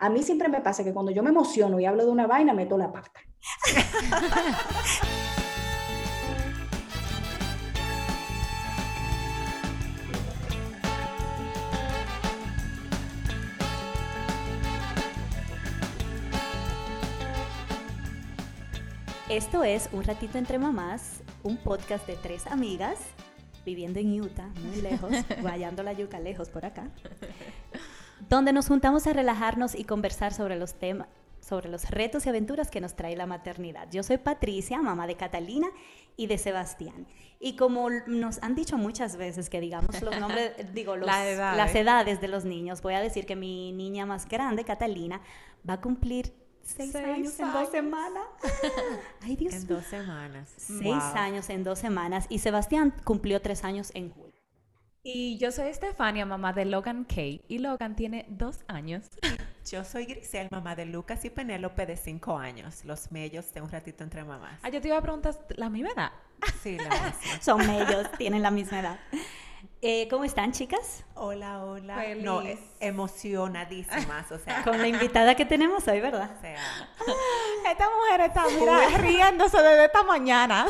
A mí siempre me pasa que cuando yo me emociono y hablo de una vaina, meto la pata. Esto es Un Ratito Entre Mamás, un podcast de tres amigas viviendo en Utah, muy lejos, guayando la yuca lejos por acá, donde nos juntamos a relajarnos y conversar sobre los temas sobre los retos y aventuras que nos trae la maternidad. Yo soy Patricia, mamá de Catalina y de Sebastián. Y como nos han dicho muchas veces que digamos los nombres, digo, las edades de los niños, voy a decir que mi niña más grande, Catalina, va a cumplir Seis, años, en dos semanas. Ay, Dios En dos semanas. Seis años en dos semanas. Y Sebastián cumplió tres años en julio. Y yo soy Estefania, mamá de Logan Kay. Y Logan tiene dos años. Yo soy Grisel, mamá de Lucas y Penélope de cinco años. Los mellos de un ratito entre mamás. Ah, yo te iba a preguntar la misma edad. Sí, la misma. Son mellos, tienen la misma edad. Eh, ¿Cómo están, chicas? Hola, hola. No, emocionadísimas, o sea. Con la invitada que tenemos hoy, ¿verdad? O sea. Esta mujer está riéndose desde esta mañana.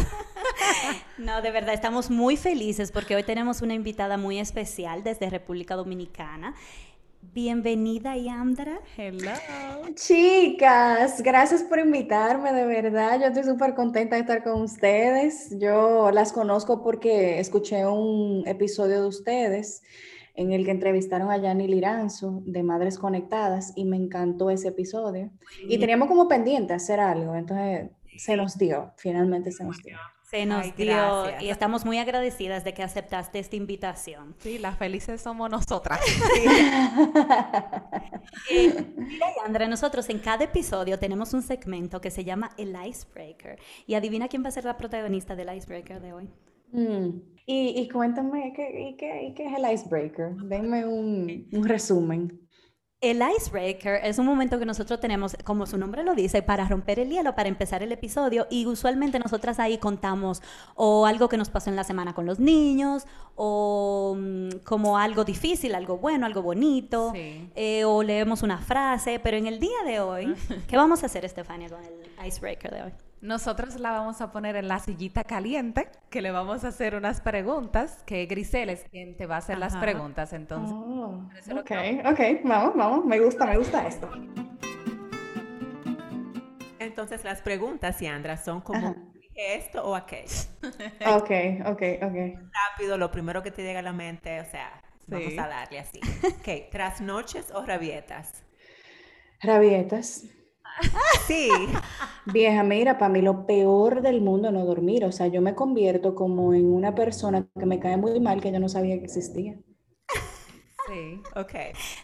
No, de verdad, estamos muy felices porque hoy tenemos una invitada muy especial desde República Dominicana. Bienvenida, Yandra. Hello. Chicas, gracias por invitarme, de verdad. Yo estoy súper contenta de estar con ustedes. Yo las conozco porque escuché un episodio de ustedes en el que entrevistaron a Yanni Liranzo de Madres Conectadas y me encantó ese episodio. Y teníamos como pendiente hacer algo, entonces se nos dio, finalmente se nos dio. Se nos dio y estamos muy agradecidas de que aceptaste esta invitación. Sí, las felices somos nosotras. eh, Andrea, nosotros en cada episodio tenemos un segmento que se llama El Icebreaker. Y adivina quién va a ser la protagonista del Icebreaker de hoy. Mm. Y, cuéntame, ¿qué, qué, ¿qué, es el Icebreaker? Denme un, un resumen. El icebreaker es un momento que nosotros tenemos, como su nombre lo dice, para romper el hielo, para empezar el episodio y usualmente nosotras ahí contamos o algo que nos pasó en la semana con los niños o mm, como algo difícil, algo bueno, algo bonito eh, o leemos una frase, pero en el día de hoy, ¿qué vamos a hacer Estefania con el icebreaker de hoy? Nosotros la vamos a poner en la sillita caliente, que le vamos a hacer unas preguntas, que Grisel es quien te va a hacer las preguntas, entonces. Oh, ok, ok, vamos, vamos, me gusta, me gusta esto. Entonces las preguntas, Yandra, son como esto o aquello. ok, ok, ok. Rápido, lo primero que te llega a la mente, o sea, vamos a darle así. Ok, ¿trasnoches o rabietas? Rabietas. Sí. Vieja, mira, para mí lo peor del mundo es no dormir. O sea, yo me convierto como en una persona que me cae muy mal que yo no sabía que existía. Sí, ok.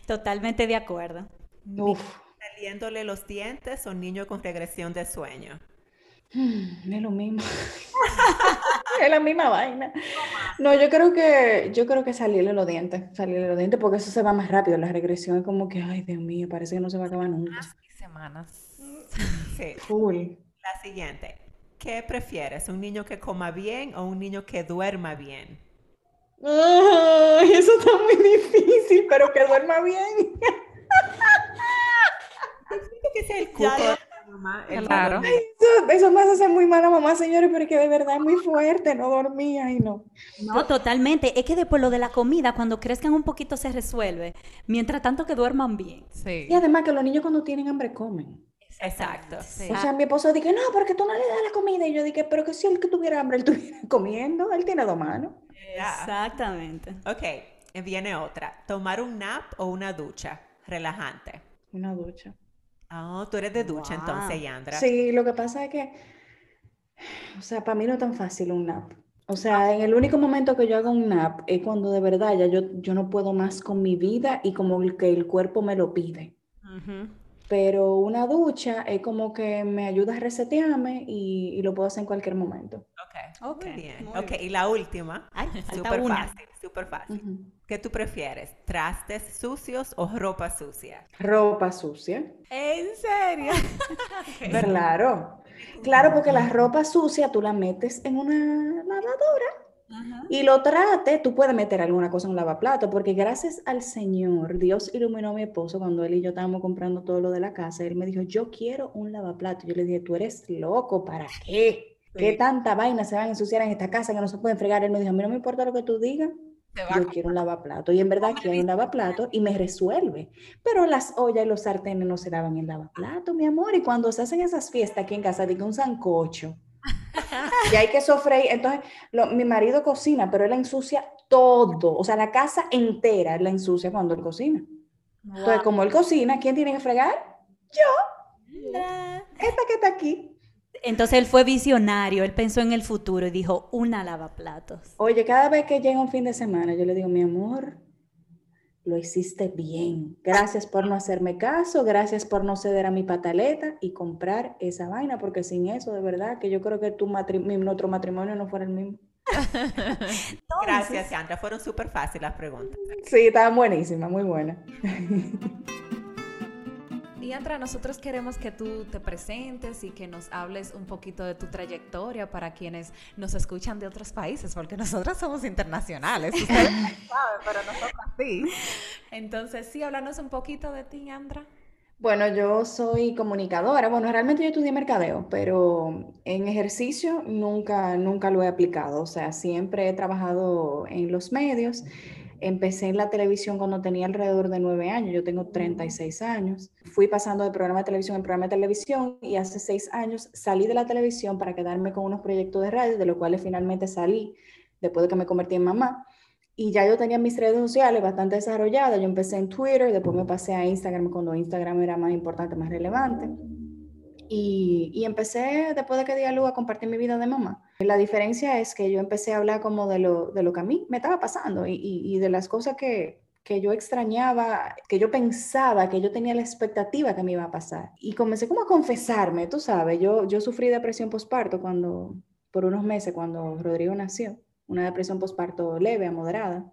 Totalmente de acuerdo. Uf. ¿Saliéndole los dientes o niño con regresión de sueño? Mm, es lo mismo. es la misma vaina. No, yo creo que yo creo que salirle los dientes, salirle los dientes porque eso se va más rápido. La regresión es como que, ay, Dios mío, parece que no se va a acabar nunca. Semanas. Sí. Cool. La siguiente. ¿Qué prefieres? ¿Un niño que coma bien o un niño que duerma bien? eso está muy difícil, pero que duerma bien. que sea el cuco mamá. claro. Eso, eso, me hace muy mala mamá, señores, pero que de verdad es muy fuerte, no dormía y no. No, totalmente. Es que después lo de la comida, cuando crezcan un poquito, se resuelve. Mientras tanto que duerman bien. Sí. Y además que los niños cuando tienen hambre comen. Exacto. O sea, mi esposo dije, no, porque tú no le das la comida. Y yo dije, pero que si él que tuviera hambre, él estuviera comiendo, él tiene dos manos. Exactamente. Ok, viene otra. ¿Tomar un nap o una ducha relajante? Una ducha. Ah, tú eres de ducha entonces, Yandra. Sí, lo que pasa es que, o sea, para mí no es tan fácil un nap. O sea, en el único momento que yo hago un nap es cuando de verdad ya yo, yo no puedo más con mi vida y como que el cuerpo me lo pide. Pero una ducha es como que me ayuda a resetearme y, lo puedo hacer en cualquier momento. Ok, ok. bien. ok, y la última. Súper fácil, súper fácil. ¿Qué tú prefieres? ¿Trastes sucios o ropa sucia? Ropa sucia. ¿En serio? Claro. Claro, porque la ropa sucia tú la metes en una lavadora y lo trate, tú puedes meter alguna cosa en un lavaplato, porque gracias al Señor, Dios iluminó a mi esposo cuando él y yo estábamos comprando todo lo de la casa. Él me dijo, yo quiero un lavaplato. Yo le dije, tú eres loco, ¿para qué? ¿Qué tanta vaina se van a ensuciar en esta casa que no se pueden fregar? Él me dijo, a mí no me importa lo que tú digas, yo quiero un lavaplato. Y en verdad quiero un lavaplato y me resuelve. Pero las ollas y los sartenes no se daban en lavaplato, mi amor. Y cuando se hacen esas fiestas aquí en casa, digo un sancocho y hay que sofreír. Entonces, mi marido cocina, pero él ensucia todo. O sea, la casa entera él la ensucia cuando él cocina. Entonces, como él cocina, ¿quién tiene que fregar? Yo. Esta que está aquí. Entonces él fue visionario, él pensó en el futuro y dijo, una lavaplatos. Oye, cada vez que llega un fin de semana, yo le digo, mi amor, lo hiciste bien. Gracias por no hacerme caso, gracias por no ceder a mi pataleta y comprar esa vaina, porque sin eso, de verdad, que yo creo que tu nuestro matrimonio no fuera el mismo. gracias, Sandra. Fueron súper fáciles las preguntas. Sí, estaban buenísimas, muy buenas. Diandra, nosotros queremos que tú te presentes y que nos hables un poquito de tu trayectoria para quienes nos escuchan de otros países, porque nosotros somos internacionales, ustedes saben, pero nosotros sí. Entonces, sí, háblanos un poquito de ti, Andra. Bueno, yo soy comunicadora. Bueno, realmente yo estudié mercadeo, pero en ejercicio nunca, nunca lo he aplicado. O sea, siempre he trabajado en los medios Empecé en la televisión cuando tenía alrededor de nueve años, yo tengo 36 años. Fui pasando de programa de televisión en programa de televisión y hace seis años salí de la televisión para quedarme con unos proyectos de radio, de los cuales finalmente salí después de que me convertí en mamá. Y ya yo tenía mis redes sociales bastante desarrolladas. Yo empecé en Twitter, después me pasé a Instagram cuando Instagram era más importante, más relevante. Y, empecé, después de que di a luz, a compartir mi vida de mamá. La diferencia es que yo empecé a hablar como de lo, de lo que a mí me estaba pasando y, y, de las cosas que, que yo extrañaba, que yo pensaba, que yo tenía la expectativa que me iba a pasar. Y comencé como a confesarme, tú sabes, yo, yo sufrí depresión postparto cuando, por unos meses cuando Rodrigo nació, una depresión postparto leve a moderada.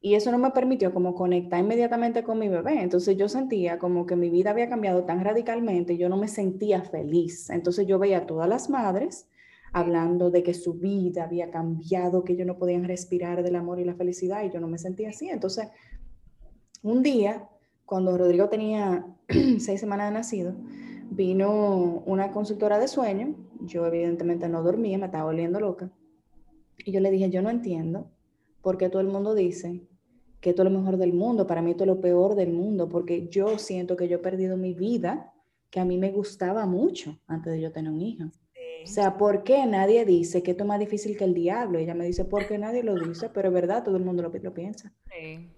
Y eso no me permitió como conectar inmediatamente con mi bebé. Entonces yo sentía como que mi vida había cambiado tan radicalmente, yo no me sentía feliz. Entonces yo veía a todas las madres hablando de que su vida había cambiado, que ellos no podían respirar del amor y la felicidad y yo no me sentía así. Entonces, un día, cuando Rodrigo tenía seis semanas de nacido, vino una consultora de sueño, yo evidentemente no dormía, me estaba volviendo loca, y yo le dije, yo no entiendo porque todo el mundo dice que esto es lo mejor del mundo, para mí esto es lo peor del mundo, porque yo siento que yo he perdido mi vida, que a mí me gustaba mucho antes de yo tener un hijo. O sea, ¿por qué nadie dice que esto es más difícil que el diablo? ella me dice, ¿por qué nadie lo dice? Pero es verdad, todo el mundo lo, lo piensa. Sí.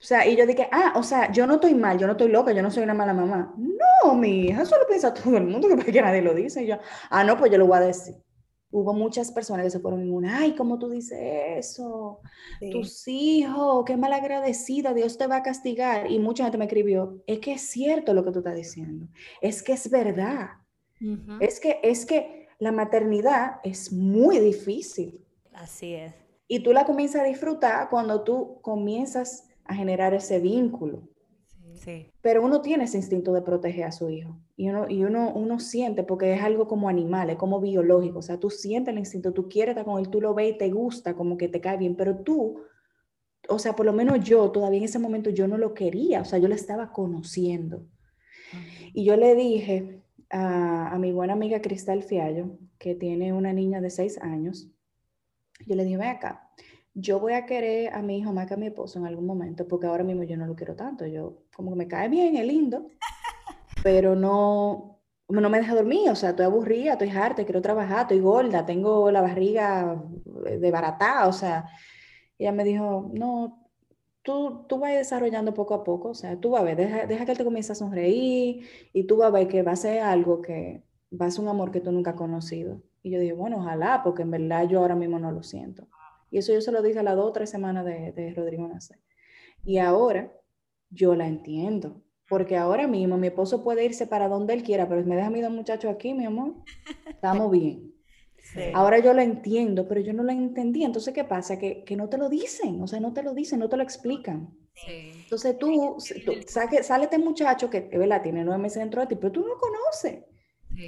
O sea, y yo dije, ah, o sea, yo no estoy mal, yo no estoy loca, yo no soy una mala mamá. No, mi hija, eso lo piensa todo el mundo, que, que nadie lo dice. Y yo, ah, no, pues yo lo voy a decir hubo muchas personas que se fueron en una, ay, ¿cómo tú dices eso? Tus hijos, qué mal agradecida, Dios te va a castigar. Y mucha gente me escribió, es que es cierto lo que tú estás diciendo, es que es verdad, es, que, es que la maternidad es muy difícil. Así es. Y tú la comienzas a disfrutar cuando tú comienzas a generar ese vínculo. Pero uno tiene ese instinto de proteger a su hijo y uno, y uno, uno siente, porque es algo como animal, es como biológico, o sea, tú sientes el instinto, tú quieres estar con él, tú lo ves y te gusta, como que te cae bien, pero tú, o sea, por lo menos yo todavía en ese momento yo no lo quería, o sea, yo lo estaba conociendo. Y yo le dije a, a mi buena amiga Cristal Fiallo, que tiene una niña de seis años, yo le dije, ven acá, yo voy a querer a mi hijo más que a mi esposo en algún momento, porque ahora mismo yo no lo quiero tanto. Yo, como que me cae bien, es lindo, pero no, no me deja dormir. O sea, estoy aburrida, estoy harta, quiero trabajar, estoy gorda, tengo la barriga de barata. O sea, ella me dijo, no, tú, tú vas desarrollando poco a poco. O sea, tú vas a ver, deja, deja que él te comience a sonreír y tú vas a ver que va a ser algo que va a ser un amor que tú nunca has conocido. Y yo dije, bueno, ojalá, porque en verdad yo ahora mismo no lo siento. Y eso yo se lo dije a las dos o tres semanas de, de Rodrigo Nacer. Y ahora yo la entiendo, porque ahora mismo mi esposo puede irse para donde él quiera, pero me deja a mí dos muchachos aquí, mi amor, estamos bien. Ahora yo lo entiendo, pero yo no lo entendí. Entonces, ¿qué pasa? Que, que, no te lo dicen, o sea, no te lo dicen, no te lo explican. Entonces tú, tú sale este muchacho que, ¿verdad? Tiene nueve meses dentro de ti, pero tú no lo conoces.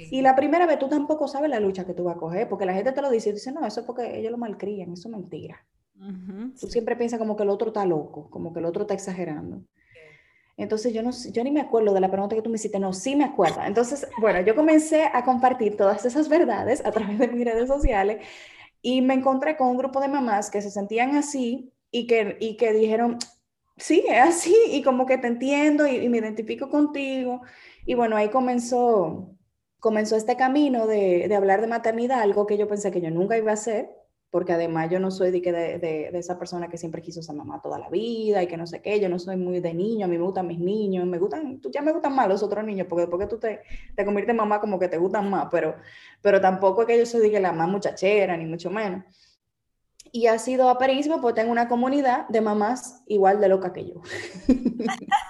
Y la primera vez tú tampoco sabes la lucha que tú vas a coger, porque la gente te lo dice y dice, no, eso es porque ellos lo malcrían, eso es mentira. tú siempre piensas como que el otro está loco, como que el otro está exagerando. Entonces yo no yo ni me acuerdo de la pregunta que tú me hiciste, no, sí me acuerdo. Entonces, bueno, yo comencé a compartir todas esas verdades a través de mis redes sociales y me encontré con un grupo de mamás que se sentían así y que, y que dijeron, sí, es así, y como que te entiendo y, me identifico contigo. Y bueno, ahí comenzó, comenzó este camino de, de hablar de maternidad, algo que yo pensé que yo nunca iba a hacer, porque además yo no soy de, de, de, esa persona que siempre quiso ser mamá toda la vida y que no sé qué, yo no soy muy de niño, a mí me gustan mis niños, me gustan, ya me gustan más los otros niños, porque después que tú te, te conviertes en mamá como que te gustan más, pero, pero tampoco es que yo soy de la más muchachera, ni mucho menos. Y ha sido aperísimo porque tengo una comunidad de mamás igual de loca que yo.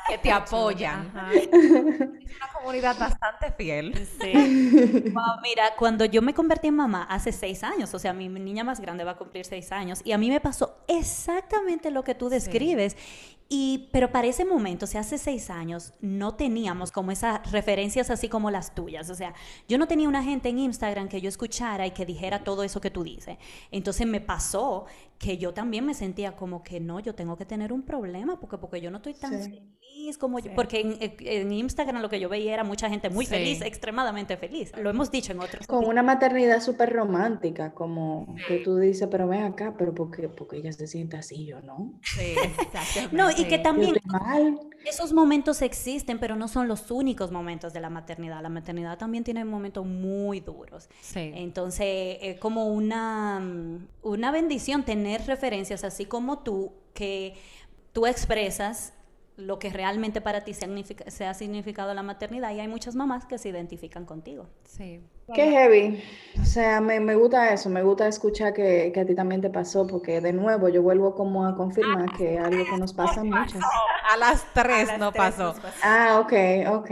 Que te apoyan. Es una comunidad bastante fiel. Sí. mira, cuando yo me convertí en mamá hace seis años, o sea, mi niña más grande va a cumplir seis años, y a mí me pasó exactamente lo que tú describes. Y, pero para ese momento, o sea, hace seis años, no teníamos como esas referencias así como las tuyas. O sea, yo no tenía una gente en Instagram que yo escuchara y que dijera todo eso que tú dices. Entonces me pasó que yo también me sentía como que no, yo tengo que tener un problema porque, porque yo no estoy tan feliz como yo. Porque en, Instagram lo que yo veía era mucha gente muy feliz, extremadamente feliz. Lo hemos dicho en otros. Con una maternidad súper romántica, como que tú dices, pero ven acá, pero porque, porque ella se siente así, yo no. Sí, exactamente. no, y que también esos momentos existen, pero no son los únicos momentos de la maternidad. La maternidad también tiene momentos muy duros. Entonces, es como una, una bendición tener referencias así como tú, que tú expresas lo que realmente para ti se ha significado la maternidad y hay muchas mamás que se identifican contigo. Sí. Qué heavy. O sea, me, me gusta eso, me gusta escuchar que, que, a ti también te pasó, porque de nuevo yo vuelvo como a confirmar que es algo que nos pasa a muchas. A las tres no pasó. Ah, ok, ok.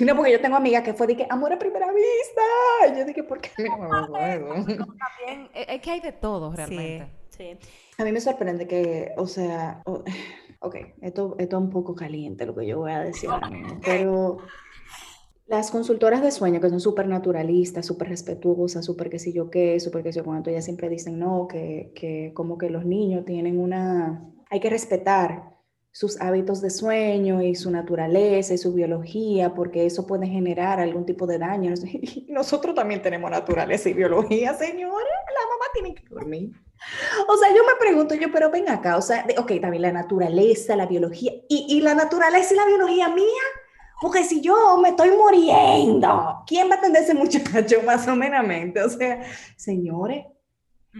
No, porque yo tengo amigas que fue de que amor a primera vista. yo dije, ¿por qué no También es que hay de todo realmente. Sí. A mí me sorprende que, o sea, ok, esto, esto es un poco caliente lo que yo voy a decir pero las consultoras de sueño que son súper naturalistas, súper respetuosas, súper que si yo qué, súper que si yo cuánto, ellas siempre dicen, no, que, que como que los niños tienen una, hay que respetar sus hábitos de sueño y su naturaleza y su biología, porque eso puede generar algún tipo de daño. Nosotros también tenemos naturaleza y biología, señores. La mamá tiene que dormir. O sea, yo me pregunto, yo, pero ven acá, o sea, ok, también la naturaleza, la biología, y, y la naturaleza y la biología mía, porque si yo me estoy muriendo, ¿quién va a atender ese muchacho más o menos? O sea, señores,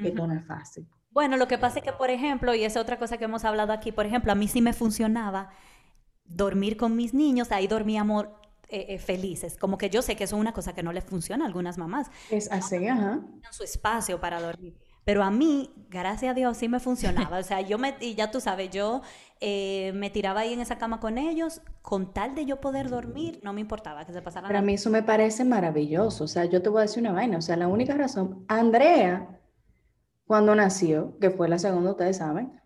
esto no es fácil. Bueno, lo que pasa es que, por ejemplo, y es otra cosa que hemos hablado aquí, por ejemplo, a mí sí me funcionaba dormir con mis niños, ahí dormíamos eh, eh, felices. Como que yo sé que eso es una cosa que no les funciona a algunas mamás. Es así, ajá. Su espacio para dormir. Pero a mí, gracias a Dios, sí me funcionaba. O sea, yo me, y ya tú sabes, yo eh, me tiraba ahí en esa cama con ellos, con tal de yo poder dormir, no me importaba que se pasara Pero a mí eso me parece maravilloso. O sea, yo te voy a decir una vaina. O sea, la única razón, Andrea cuando nació, que fue la segunda, ustedes saben,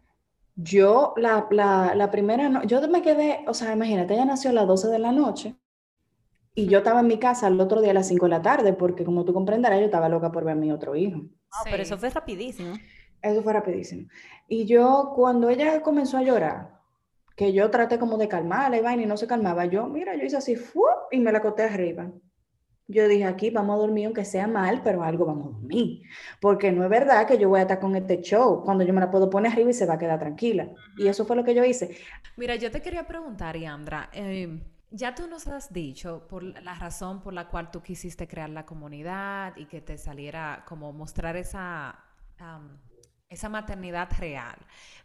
yo la, la, la primera, no, yo me quedé, o sea, imagínate, ella nació a las 12 de la noche y yo estaba en mi casa el otro día a las 5 de la tarde, porque como tú comprenderás, yo estaba loca por ver a mi otro hijo. Ah, pero eso fue rapidísimo. Eso fue rapidísimo. Y yo, cuando ella comenzó a llorar, que yo traté como de calmarla y vaina y no se calmaba, yo, mira, yo hice así, y me la acoté arriba. Yo dije, aquí vamos a dormir, aunque sea mal, pero algo vamos a dormir. Porque no es verdad que yo voy a estar con este show cuando yo me la puedo poner arriba y se va a quedar tranquila. Y eso fue lo que yo hice. Mira, yo te quería preguntar, Yandra, eh, ya tú nos has dicho por la razón por la cual tú quisiste crear la comunidad y que te saliera como mostrar esa, esa maternidad real.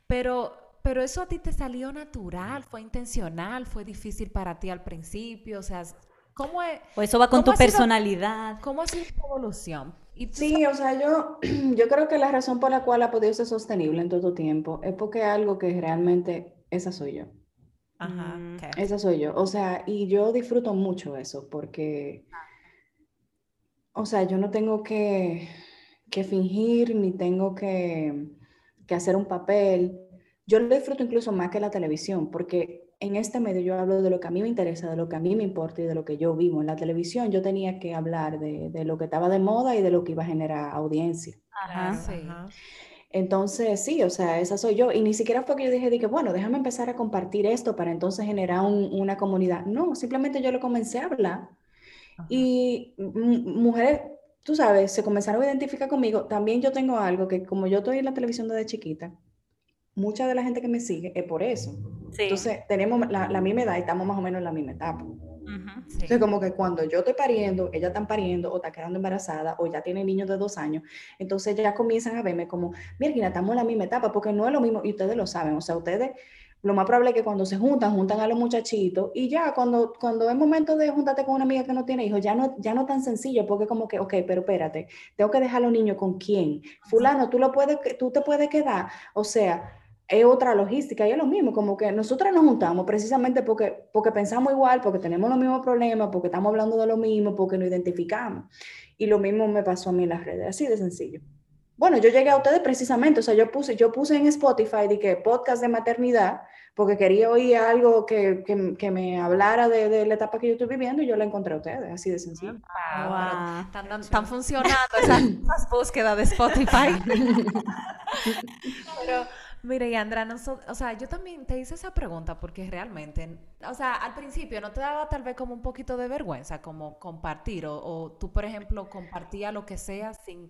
Pero pero eso a ti te salió natural, fue intencional, fue difícil para ti al principio, o sea, ¿Cómo es, o eso va con tu personalidad. ¿Cómo ha sido tu evolución? sí, o sea, yo, yo creo que la razón por la cual ha podido ser sostenible en todo tiempo es porque algo que realmente esa soy yo. Ajá. Mm, esa soy yo. O sea, y yo disfruto mucho eso porque, o sea, yo no tengo que, que fingir ni tengo que, que hacer un papel. Yo lo disfruto incluso más que la televisión porque en este medio yo hablo de lo que a mí me interesa, de lo que a mí me importa y de lo que yo vivo. En la televisión yo tenía que hablar de, de lo que estaba de moda y de lo que iba a generar audiencia. Ajá, sí. Entonces, sí, o sea, esa soy yo. Y ni siquiera fue que yo dije, dije bueno, déjame empezar a compartir esto para entonces generar una comunidad. No, simplemente yo lo comencé a hablar. Y mujeres, tú sabes, se comenzaron a identificar conmigo. También yo tengo algo que como yo estoy en la televisión desde chiquita, mucha de la gente que me sigue es por eso. Entonces, tenemos la, la, misma edad y estamos más o menos en la misma etapa. Entonces, como que cuando yo estoy pariendo, ella están pariendo o está quedando embarazada o ya tiene niños de dos años, entonces ya comienzan a verme como, mira, estamos en la misma etapa, porque no es lo mismo, y ustedes lo saben, o sea, ustedes, lo más probable es que cuando se juntan, juntan a los muchachitos, y ya cuando, cuando es momento de juntarte con una amiga que no tiene hijos, ya no, ya no tan sencillo, porque como que, ok, pero espérate, tengo que dejar a los niños con quién, fulano, tú, lo puedes, tú te puedes quedar, o sea, es otra logística y es lo mismo, como que nosotras nos juntamos precisamente porque, porque pensamos igual, porque tenemos los mismos problemas, porque estamos hablando de lo mismo, porque nos identificamos. Y lo mismo me pasó a mí en las redes, así de sencillo. Bueno, yo llegué a ustedes precisamente, o sea, yo puse, yo puse en Spotify de que podcast de maternidad, porque quería oír algo que, que, que me hablara de, de, la etapa que yo estoy viviendo y yo la encontré a ustedes, así de sencillo. Están, funcionando esas, esas búsquedas de Spotify. Pero Mire, y o sea, yo también te hice esa pregunta porque realmente, o sea, al principio no te daba tal vez como un poquito de vergüenza como compartir o, tú, por ejemplo, compartías lo que sea sin,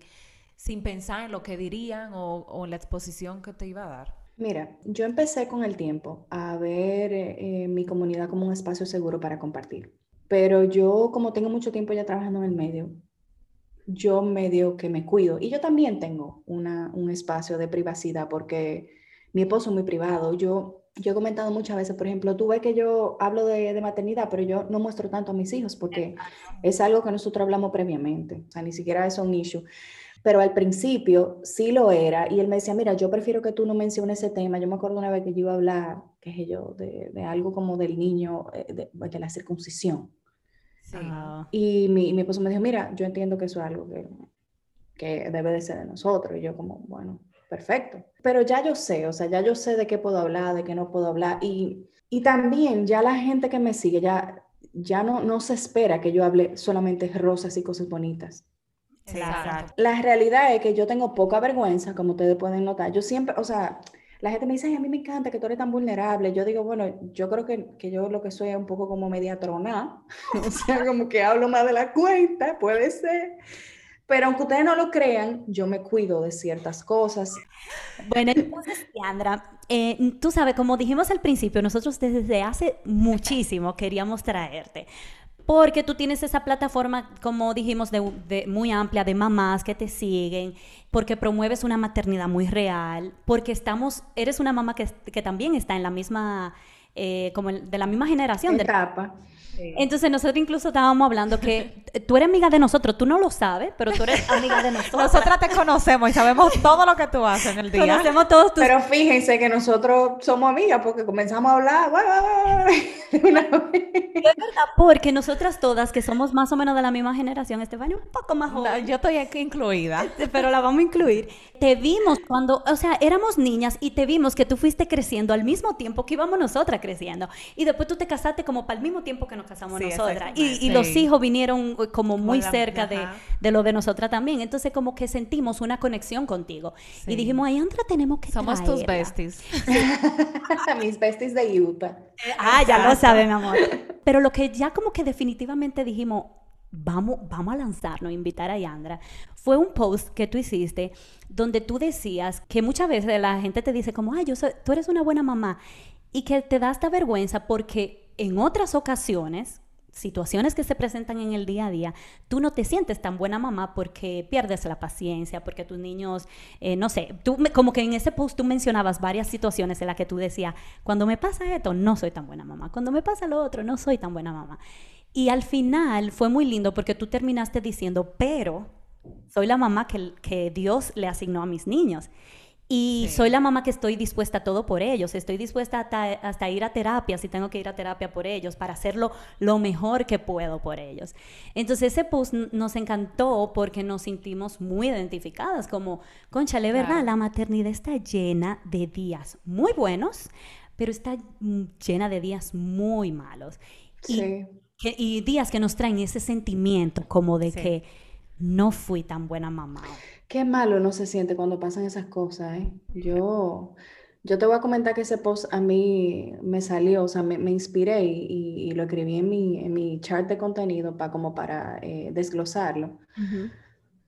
sin pensar en lo que dirían o, en la exposición que te iba a dar. Mira, yo empecé con el tiempo a ver eh, mi comunidad como un espacio seguro para compartir, pero yo como tengo mucho tiempo ya trabajando en el medio, yo medio que me cuido y yo también tengo una, un espacio de privacidad porque mi esposo es muy privado. Yo, yo he comentado muchas veces, por ejemplo, tú ves que yo hablo de, de, maternidad, pero yo no muestro tanto a mis hijos porque es algo que nosotros hablamos previamente, o sea, ni siquiera es un issue. Pero al principio sí lo era y él me decía, mira, yo prefiero que tú no menciones ese tema. Yo me acuerdo una vez que yo iba a hablar, qué sé yo, de, de algo como del niño, eh, de, de la circuncisión. Sí. Y mi, mi esposo me dijo, mira, yo entiendo que eso es algo que, que debe de ser de nosotros. Y yo como, bueno, perfecto. Pero ya yo sé, o sea, ya yo sé de qué puedo hablar, de qué no puedo hablar. Y, y también ya la gente que me sigue, ya, ya no, no se espera que yo hable solamente rosas y cosas bonitas. Exacto. La realidad es que yo tengo poca vergüenza, como ustedes pueden notar. Yo siempre, o sea, la gente me dice, a mí me encanta que tú eres tan vulnerable. Yo digo, bueno, yo creo que, que yo lo que soy es un poco como mediatrona, o sea, como que hablo más de la cuenta, puede ser. Pero aunque ustedes no lo crean, yo me cuido de ciertas cosas. Bueno, entonces, Sandra, eh, tú sabes, como dijimos al principio, nosotros desde hace muchísimo queríamos traerte. Porque tú tienes esa plataforma, como dijimos, de, muy amplia de mamás que te siguen, porque promueves una maternidad muy real, porque estamos, eres una mamá que, que también está en la misma, eh, como de la misma generación. Etapa. Entonces nosotros incluso estábamos hablando que tú eres amiga de nosotros, tú no lo sabes, pero tú eres amiga de nosotros. Nosotras te conocemos y sabemos todo lo que tú haces en el día. Conocemos todos tus... Pero fíjense que nosotros somos amigas porque comenzamos a hablar. Es verdad, porque nosotras todas, que somos más o menos de la misma generación, Estefania un poco más joven. yo estoy aquí incluida. Pero la vamos a incluir. Te vimos cuando, o sea, éramos niñas y te vimos que tú fuiste creciendo al mismo tiempo que íbamos nosotras creciendo. Y después tú te casaste como para el mismo tiempo que nos casamos nosotras. Y, los hijos vinieron eh, como muy cerca de, de, lo de nosotras también. Entonces como que sentimos una conexión contigo. Y dijimos, ay, Andra, tenemos que Somos tus besties. Mis besties de Utah. ah, ya lo saben, amor. Pero lo que ya como que definitivamente dijimos, vamos, vamos a lanzarnos, invitar a Yandra, fue un post que tú hiciste donde tú decías que muchas veces la gente te dice como, ay, yo tú eres una buena mamá y que te da esta vergüenza porque en otras ocasiones, situaciones que se presentan en el día a día, tú no te sientes tan buena mamá porque pierdes la paciencia, porque tus niños, eh, no sé, tú como que en ese post tú mencionabas varias situaciones en las que tú decías, cuando me pasa esto, no soy tan buena mamá, cuando me pasa lo otro, no soy tan buena mamá. Y al final fue muy lindo porque tú terminaste diciendo, pero soy la mamá que, que Dios le asignó a mis niños. Y soy la mamá que estoy dispuesta a todo por ellos, estoy dispuesta hasta, ir a terapia si tengo que ir a terapia por ellos, para hacerlo lo mejor que puedo por ellos. Entonces ese post nos encantó porque nos sentimos muy identificadas, como, conchale, ¿verdad? La maternidad está llena de días muy buenos, pero está mm, llena de días muy malos. Sí. Y, días que nos traen ese sentimiento como de que no fui tan buena mamá. Qué malo no se siente cuando pasan esas cosas, ¿eh? Yo, yo te voy a comentar que ese post a mí me salió, o sea, me, inspiré y, lo escribí en mi, en mi chart de contenido para como para eh, desglosarlo.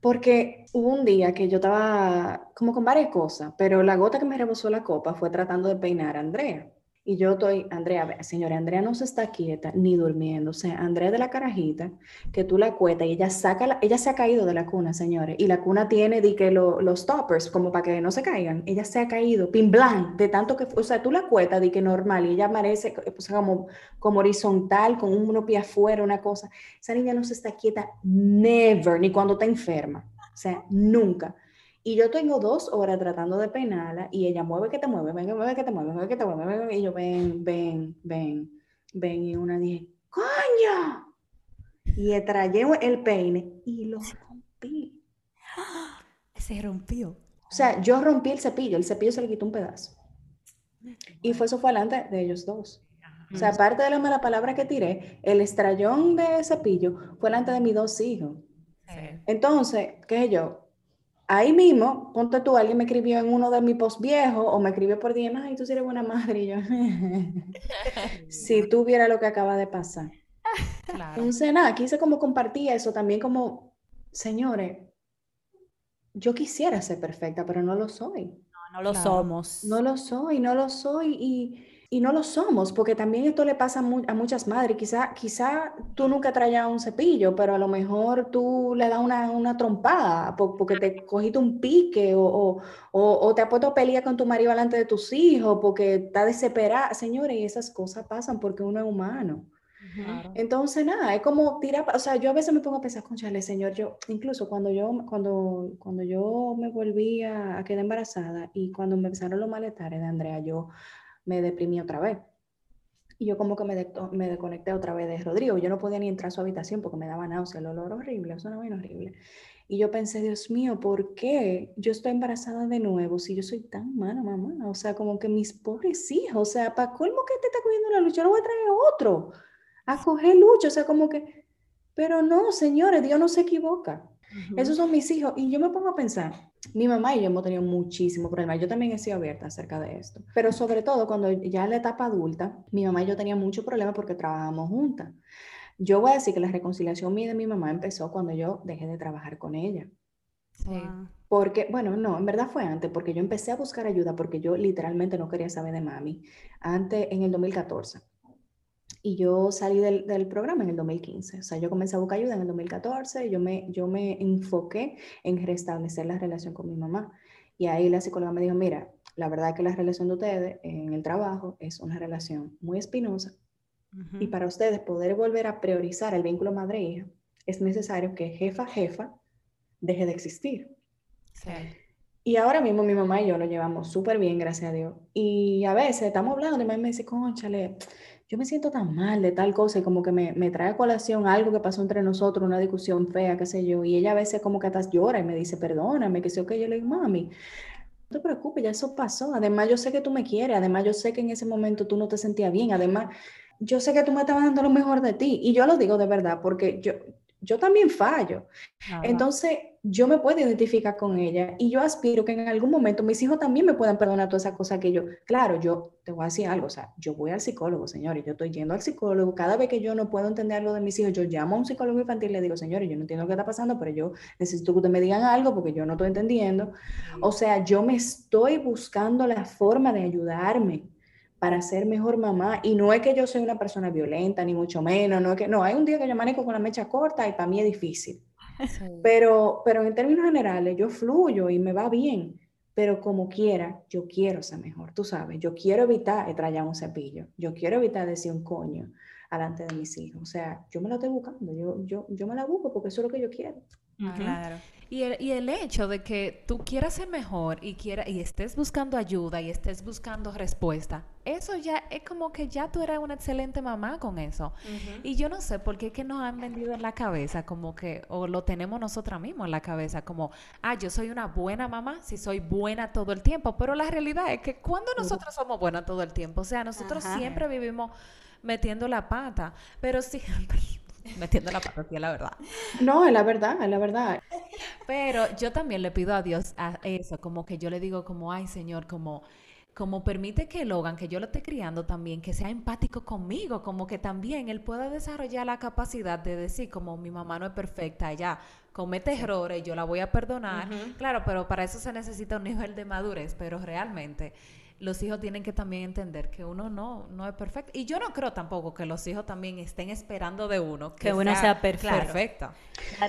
Porque hubo un día que yo estaba como con varias cosas, pero la gota que me rebosó la copa fue tratando de peinar a Andrea. Y yo estoy, Andrea, señora, Andrea no se está quieta ni durmiendo. O sea, Andrea de la carajita, que tú la cuetas y ella saca, la, ella se ha caído de la cuna, señores. Y la cuna tiene di que los toppers, como para que no se caigan. Ella se ha caído, pin blanc, de tanto que, o sea, tú la cuetas di que normal y ella amanece sea, como, como horizontal, con uno pie afuera, una cosa. Esa niña no se está quieta, never, ni cuando está enferma. O sea, nunca. Y yo tengo dos horas tratando de peinarla y ella mueve que te mueve, ven, mueve que te mueve, mueve que te mueve, y yo ven, ven, ven, ven. Y una dije, ¡coño! Y traje el peine y lo rompí. Se rompió. O sea, yo rompí el cepillo, el cepillo se le quitó un pedazo. Y fue eso fue delante de ellos dos. O sea, aparte de la mala palabra que tiré, el estrellón de cepillo fue delante de mis dos hijos. Entonces, ¿qué sé yo? Ahí mismo, ponte tú, alguien me escribió en uno de mis posts viejos o me escribió por DM, ay, tú eres buena madre. Y yo, si tú vieras lo que acaba de pasar. Claro. Entonces, nada, quise como compartir eso también como, señores, yo quisiera ser perfecta, pero no lo soy. No, no lo somos. No lo soy, no lo soy y y no lo somos, porque también esto le pasa a, muchas madres. Quizá, quizá tú nunca traías un cepillo, pero a lo mejor tú le das una, una trompada porque te cogiste un pique o, o, te has puesto a pelear con tu marido delante de tus hijos porque está desesperada. Señores, y esas cosas pasan porque uno es humano. Entonces, nada, es como tirar, o sea, yo a veces me pongo a pensar, conchale, señor, yo, incluso cuando yo, cuando, cuando yo me volví a, a quedar embarazada y cuando me empezaron los malestares de Andrea, yo me deprimí otra vez. Y yo como que me, me desconecté otra vez de Rodrigo. Yo no podía ni entrar a su habitación porque me daba náusea, el olor horrible, eso no bien horrible. Y yo pensé, Dios mío, ¿por qué yo estoy embarazada de nuevo si yo soy tan mala mamá? O sea, como que mis pobres hijos, o sea, ¿para colmo que te está cogiendo la lucha? Yo no voy a traer otro a coger lucha, o sea, como que, pero no, señores, Dios no se equivoca. Esos son mis hijos. Y yo me pongo a pensar, mi mamá y yo hemos tenido muchísimo problema. Yo también he sido abierta acerca de esto. Pero sobre todo cuando ya en la etapa adulta, mi mamá y yo teníamos mucho problema porque trabajamos juntas. Yo voy a decir que la reconciliación mía de mi mamá empezó cuando yo dejé de trabajar con ella. Sí. Porque, bueno, no, en verdad fue antes, porque yo empecé a buscar ayuda porque yo literalmente no quería saber de mami. Antes, en el 2014 y yo salí del, del, programa en el 2015. O sea, yo comencé a buscar ayuda en el 2014 y yo me, yo me enfoqué en restablecer la relación con mi mamá. Y ahí la psicóloga me dijo, mira, la verdad es que la relación de ustedes en el trabajo es una relación muy espinosa. Y para ustedes poder volver a priorizar el vínculo madre-hija, es necesario que jefa-jefa deje de existir. Sí. Y ahora mismo mi mamá y yo lo llevamos súper bien, gracias a Dios. Y a veces estamos hablando y me dice, conchale, yo me siento tan mal de tal cosa y como que me, me, trae a colación algo que pasó entre nosotros, una discusión fea, qué sé yo, y ella a veces como que hasta llora y me dice, perdóname, que sé que yo le digo, mami, no te preocupes, ya eso pasó, además yo sé que tú me quieres, además yo sé que en ese momento tú no te sentías bien, además yo sé que tú me estabas dando lo mejor de ti, y yo lo digo de verdad, porque yo, yo también fallo. Entonces, yo me puedo identificar con ella y yo aspiro que en algún momento mis hijos también me puedan perdonar todas esas cosas que yo, claro, yo te voy a decir algo, o sea, yo voy al psicólogo, señores, yo estoy yendo al psicólogo, cada vez que yo no puedo entender algo de mis hijos, yo llamo a un psicólogo infantil y le digo, señores, yo no entiendo qué está pasando, pero yo necesito que ustedes me digan algo porque yo no estoy entendiendo. O sea, yo me estoy buscando la forma de ayudarme para ser mejor mamá. Y no es que yo soy una persona violenta, ni mucho menos, no es que, no, hay un día que yo manejo con la mecha corta y para mí es difícil. Pero, pero en términos generales, yo fluyo y me va bien, pero como quiera, yo quiero ser mejor, tú sabes, yo quiero evitar traer un cepillo, yo quiero evitar decir un coño delante de mis hijos, o sea, yo me lo estoy buscando, yo, yo, yo me la busco porque eso es lo que yo quiero. Claro. Y el, y el, hecho de que tú quieras ser mejor y, quiera, y estés buscando ayuda y estés buscando respuesta, eso ya es como que ya tú eres una excelente mamá con eso. Y yo no sé por qué que nos han vendido en la cabeza como que, o lo tenemos nosotras mismos en la cabeza, como, ah, yo soy una buena mamá si soy buena todo el tiempo. Pero la realidad es que cuando nosotros somos buenas todo el tiempo, o sea, nosotros siempre vivimos metiendo la pata, pero siempre metiendo la pata, la verdad. No, es la verdad, es la verdad. Pero yo también le pido a Dios a eso, como que yo le digo como, ay Señor, como como permite que Logan, que yo lo esté criando también, que sea empático conmigo, como que también él pueda desarrollar la capacidad de decir, como mi mamá no es perfecta, ella comete errores, yo la voy a perdonar. Claro, pero para eso se necesita un nivel de madurez, pero realmente los hijos tienen que también entender que uno no, no es perfecto. Y yo no creo tampoco que los hijos también estén esperando de uno que, uno sea, perfecto.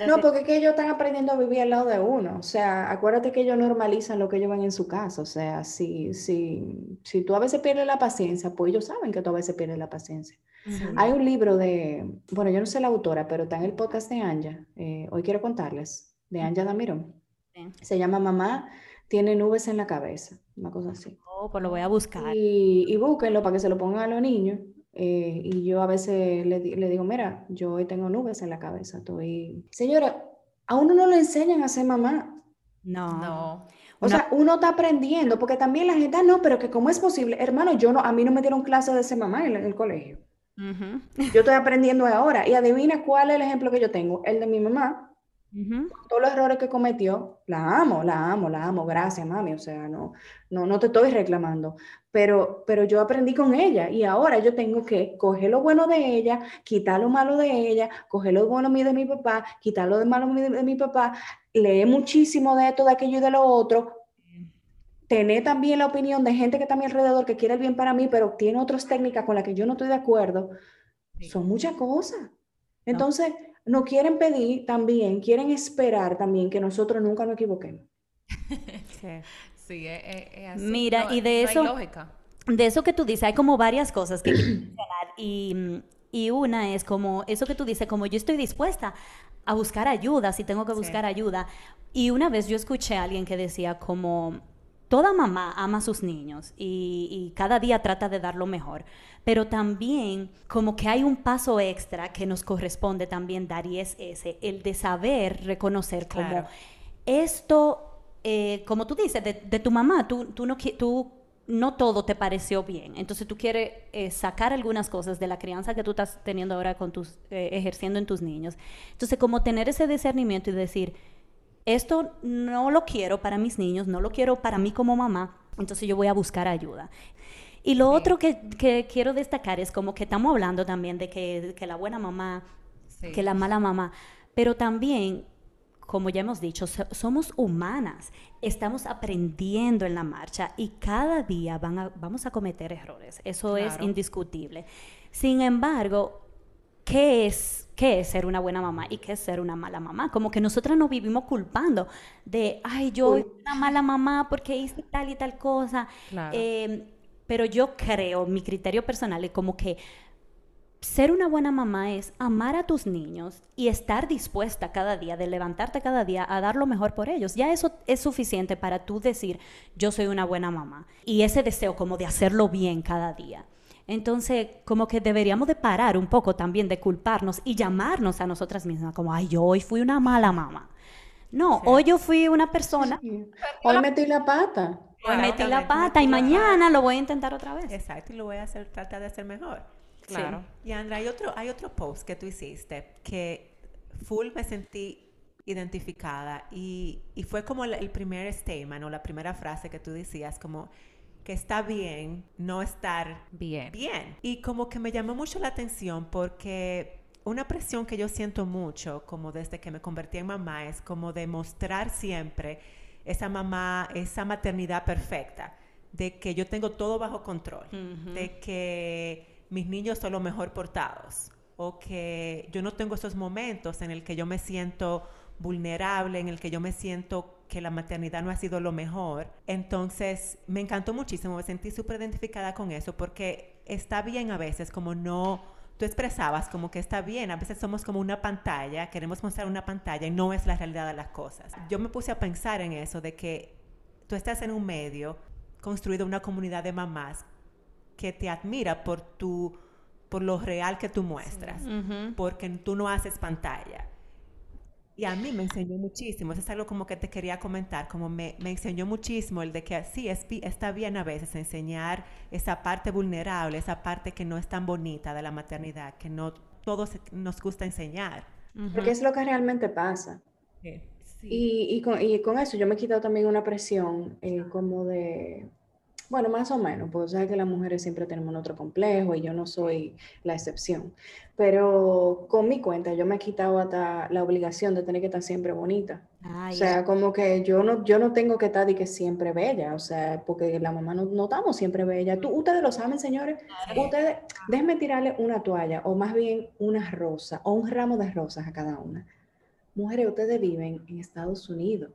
no, porque es que ellos están aprendiendo a vivir al lado de uno. O sea, acuérdate que ellos normalizan lo que ellos ven en su casa. O sea, si, si, si tú a veces pierdes la paciencia, pues ellos saben que tú a veces pierdes la paciencia. Hay un libro de, bueno, yo no sé la autora, pero está en el podcast de Anja. Eh, hoy quiero contarles, de Anja Damirón. Se llama Mamá tiene nubes en la cabeza, una cosa así. Oh, pues lo voy a buscar. Y, y búsquenlo para que se lo pongan a los niños. Eh, y yo a veces le, le, digo, mira, yo hoy tengo nubes en la cabeza, estoy... Señora, a uno no le enseñan a ser mamá. No. No. O sea, uno está aprendiendo, porque también la gente, ah, no, pero que cómo es posible, hermano, yo no, a mí no me dieron clase de ser mamá en, el colegio. Yo estoy aprendiendo ahora. Y adivina cuál es el ejemplo que yo tengo, el de mi mamá, todos los errores que cometió, la amo, la amo, la amo, gracias mami, o sea, no, no, no te estoy reclamando, pero, pero yo aprendí con ella y ahora yo tengo que coger lo bueno de ella, quitar lo malo de ella, coger lo bueno de mi papá, quitar lo malo de mi papá, leer muchísimo de esto, de aquello y de lo otro, tener también la opinión de gente que está a mi alrededor que quiere el bien para mí, pero tiene otras técnicas con las que yo no estoy de acuerdo, son muchas cosas. Entonces, no quieren pedir también, quieren esperar también que nosotros nunca nos equivoquemos. sí, es, así. Mira, y de eso, de eso que tú dices, hay como varias cosas que mencionar y, y una es como eso que tú dices, como yo estoy dispuesta a buscar ayuda, si tengo que buscar ayuda. Y una vez yo escuché a alguien que decía como toda mamá ama a sus niños y, cada día trata de dar lo mejor, pero también como que hay un paso extra que nos corresponde también dar y es ese, el de saber reconocer como esto, eh, como tú dices, de, tu mamá, tú, tú, no, tú no todo te pareció bien, entonces tú quieres eh, sacar algunas cosas de la crianza que tú estás teniendo ahora con tus, eh, ejerciendo en tus niños. Entonces como tener ese discernimiento y decir, esto no lo quiero para mis niños, no lo quiero para mí como mamá, entonces yo voy a buscar ayuda. Y lo otro que, quiero destacar es como que estamos hablando también de que, la buena mamá, que la mala mamá, pero también, como ya hemos dicho, somos humanas, estamos aprendiendo en la marcha y cada día van vamos a cometer errores, eso es indiscutible. Sin embargo, ¿qué es qué es ser una buena mamá y qué es ser una mala mamá. Como que nosotras nos vivimos culpando de, ay, yo soy una mala mamá porque hice tal y tal cosa. Em, pero yo creo, mi criterio personal es como que ser una buena mamá es amar a tus niños y estar dispuesta cada día, de levantarte cada día a dar lo mejor por ellos. Ya eso es suficiente para tú decir, yo soy una buena mamá. Y ese deseo como de hacerlo bien cada día. Entonces, como que deberíamos de parar un poco también de culparnos y llamarnos a nosotras mismas, como, ay, yo hoy fui una mala mamá. No, hoy yo fui una persona. Hoy metí la pata. Hoy metí la pata y mañana lo voy a intentar otra vez. Exacto, y lo voy a hacer, tratar de hacer mejor. Claro. Y Andra, hay otro, hay otro post que tú hiciste que full me sentí identificada y, y fue como el, el primer statement o la primera frase que tú decías, como que está bien no estar bien. bien. Y como que me llamó mucho la atención porque una presión que yo siento mucho, como desde que me convertí en mamá, es como demostrar siempre esa mamá, esa maternidad perfecta, de que yo tengo todo bajo control, de que mis niños son los mejor portados, o que yo no tengo esos momentos en el que yo me siento vulnerable, en el que yo me siento que la maternidad no ha sido lo mejor. Entonces, me encantó muchísimo, me sentí súper identificada con eso porque está bien a veces como no tú expresabas como que está bien, a veces somos como una pantalla, queremos mostrar una pantalla y no es la realidad de las cosas. Yo me puse a pensar en eso, de que tú estás en un medio, construido una comunidad de mamás que te admira por tu por lo real que tú muestras, porque tú no haces pantalla. Y a mí me enseñó muchísimo, eso es algo como que te quería comentar, como me, me enseñó muchísimo el de que sí, es, está bien a veces enseñar esa parte vulnerable, esa parte que no es tan bonita de la maternidad, que no todos nos gusta enseñar. Porque es lo que realmente pasa. Y, y, con, y, con, eso yo me he quitado también una presión eh, como de bueno, más o menos, porque sabes que las mujeres siempre tenemos otro complejo y yo no soy la excepción. Pero con mi cuenta yo me he quitado hasta la obligación de tener que estar siempre bonita. o sea, como que yo no, yo no tengo que estar y que siempre bella, o sea, porque la mamá no, no estamos siempre bella. Tú, ustedes lo saben, señores. Ustedes, déjenme tirarle una toalla o más bien una rosa o un ramo de rosas a cada una. Mujeres, ustedes viven en Estados Unidos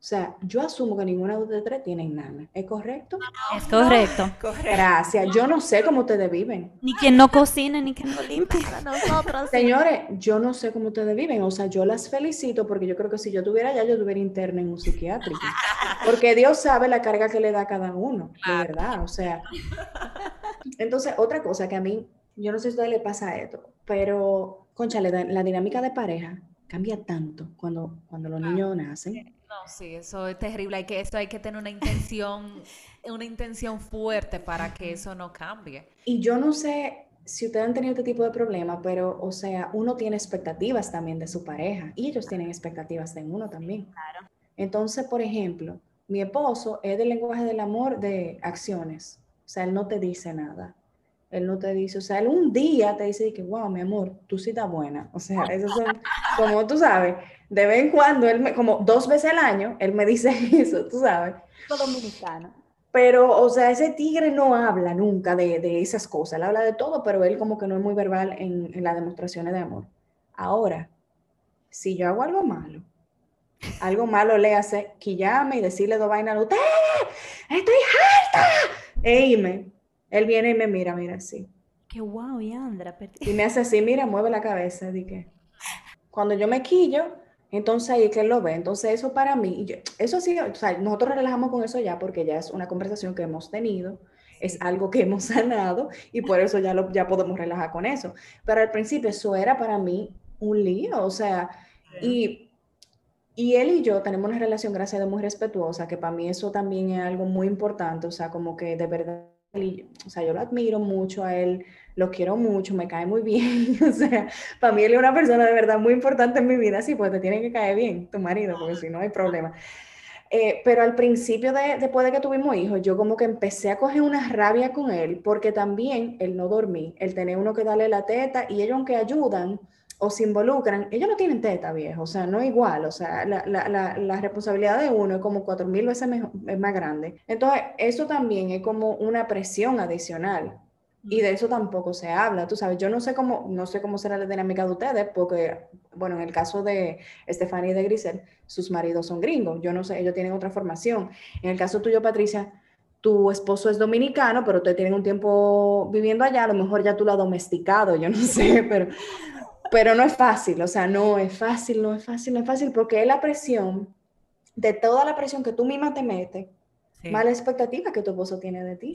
o sea, yo asumo que ninguna de ustedes tres tienen nana. ¿Es correcto? Es correcto. Gracias. Yo no sé cómo ustedes viven. Ni quien no cocine, ni quien no limpie. Nosotros. Señores, yo no sé cómo ustedes viven. O sea, yo las felicito porque yo creo que si yo tuviera ya, yo estuviera interna en un psiquiátrico. Porque Dios sabe la carga que le da a cada uno. De verdad. O sea. Entonces, otra cosa que a mí, yo no sé si a ustedes le pasa esto, pero, concha, la dinámica de pareja cambia tanto cuando, cuando los niños nacen no, sí, eso es terrible. Hay que, eso hay que tener una intención, una intención fuerte para que eso no cambie. Y yo no sé si ustedes han tenido este tipo de problema, pero, o sea, uno tiene expectativas también de su pareja y ellos tienen expectativas de uno también. Claro. Entonces, por ejemplo, mi esposo es del lenguaje del amor de acciones. O sea, él no te dice nada. Él no te dice, o sea, él un día te dice que, wow, mi amor, tú sí estás buena. O sea, eso son, como tú sabes, de vez en cuando, él me, como dos veces al año, él me dice eso, tú sabes. Dominicano. Pero, o sea, ese tigre no habla nunca de, de, esas cosas, él habla de todo, pero él como que no es muy verbal en, en las demostraciones de amor. Ahora, si yo hago algo malo, algo malo le hace que llame y decirle dos vainas a usted, estoy harta, e él viene y me mira, mira así. Qué guau, Yandra. Y me hace así, mira, mueve la cabeza. que Cuando yo me quillo, entonces ahí es que él lo ve. Entonces eso para mí, eso sí, o sea, nosotros relajamos con eso ya porque ya es una conversación que hemos tenido, es algo que hemos sanado y por eso ya, lo, ya podemos relajar con eso. Pero al principio eso era para mí un lío, o sea, y, y él y yo tenemos una relación, gracias a muy respetuosa, que para mí eso también es algo muy importante, o sea, como que de verdad o sea, yo lo admiro mucho a él, lo quiero mucho, me cae muy bien, o sea, para mí él es una persona de verdad muy importante en mi vida, sí, pues te tiene que caer bien tu marido, porque si no hay problema. Eh, pero al principio, de, después de que tuvimos hijos, yo como que empecé a coger una rabia con él, porque también él no dormí, él tenía uno que darle la teta y ellos aunque ayudan, o se involucran, ellos no tienen teta, viejo, o sea, no igual, o sea, la, la, la, la responsabilidad de uno es como cuatro mil veces más grande. Entonces, eso también es como una presión adicional. Y de eso tampoco se habla, tú sabes, yo no sé cómo, no sé cómo será la dinámica de ustedes, porque, bueno, en el caso de Estefania y de Grisel, sus maridos son gringos, yo no sé, ellos tienen otra formación. En el caso tuyo, Patricia, tu esposo es dominicano, pero ustedes tienen un tiempo viviendo allá, a lo mejor ya tú lo has domesticado, yo no sé, pero pero no es fácil, o sea, no es fácil, no es fácil, no es fácil, porque es la presión, de toda la presión que tú misma te metes, más la expectativa que tu esposo tiene de ti.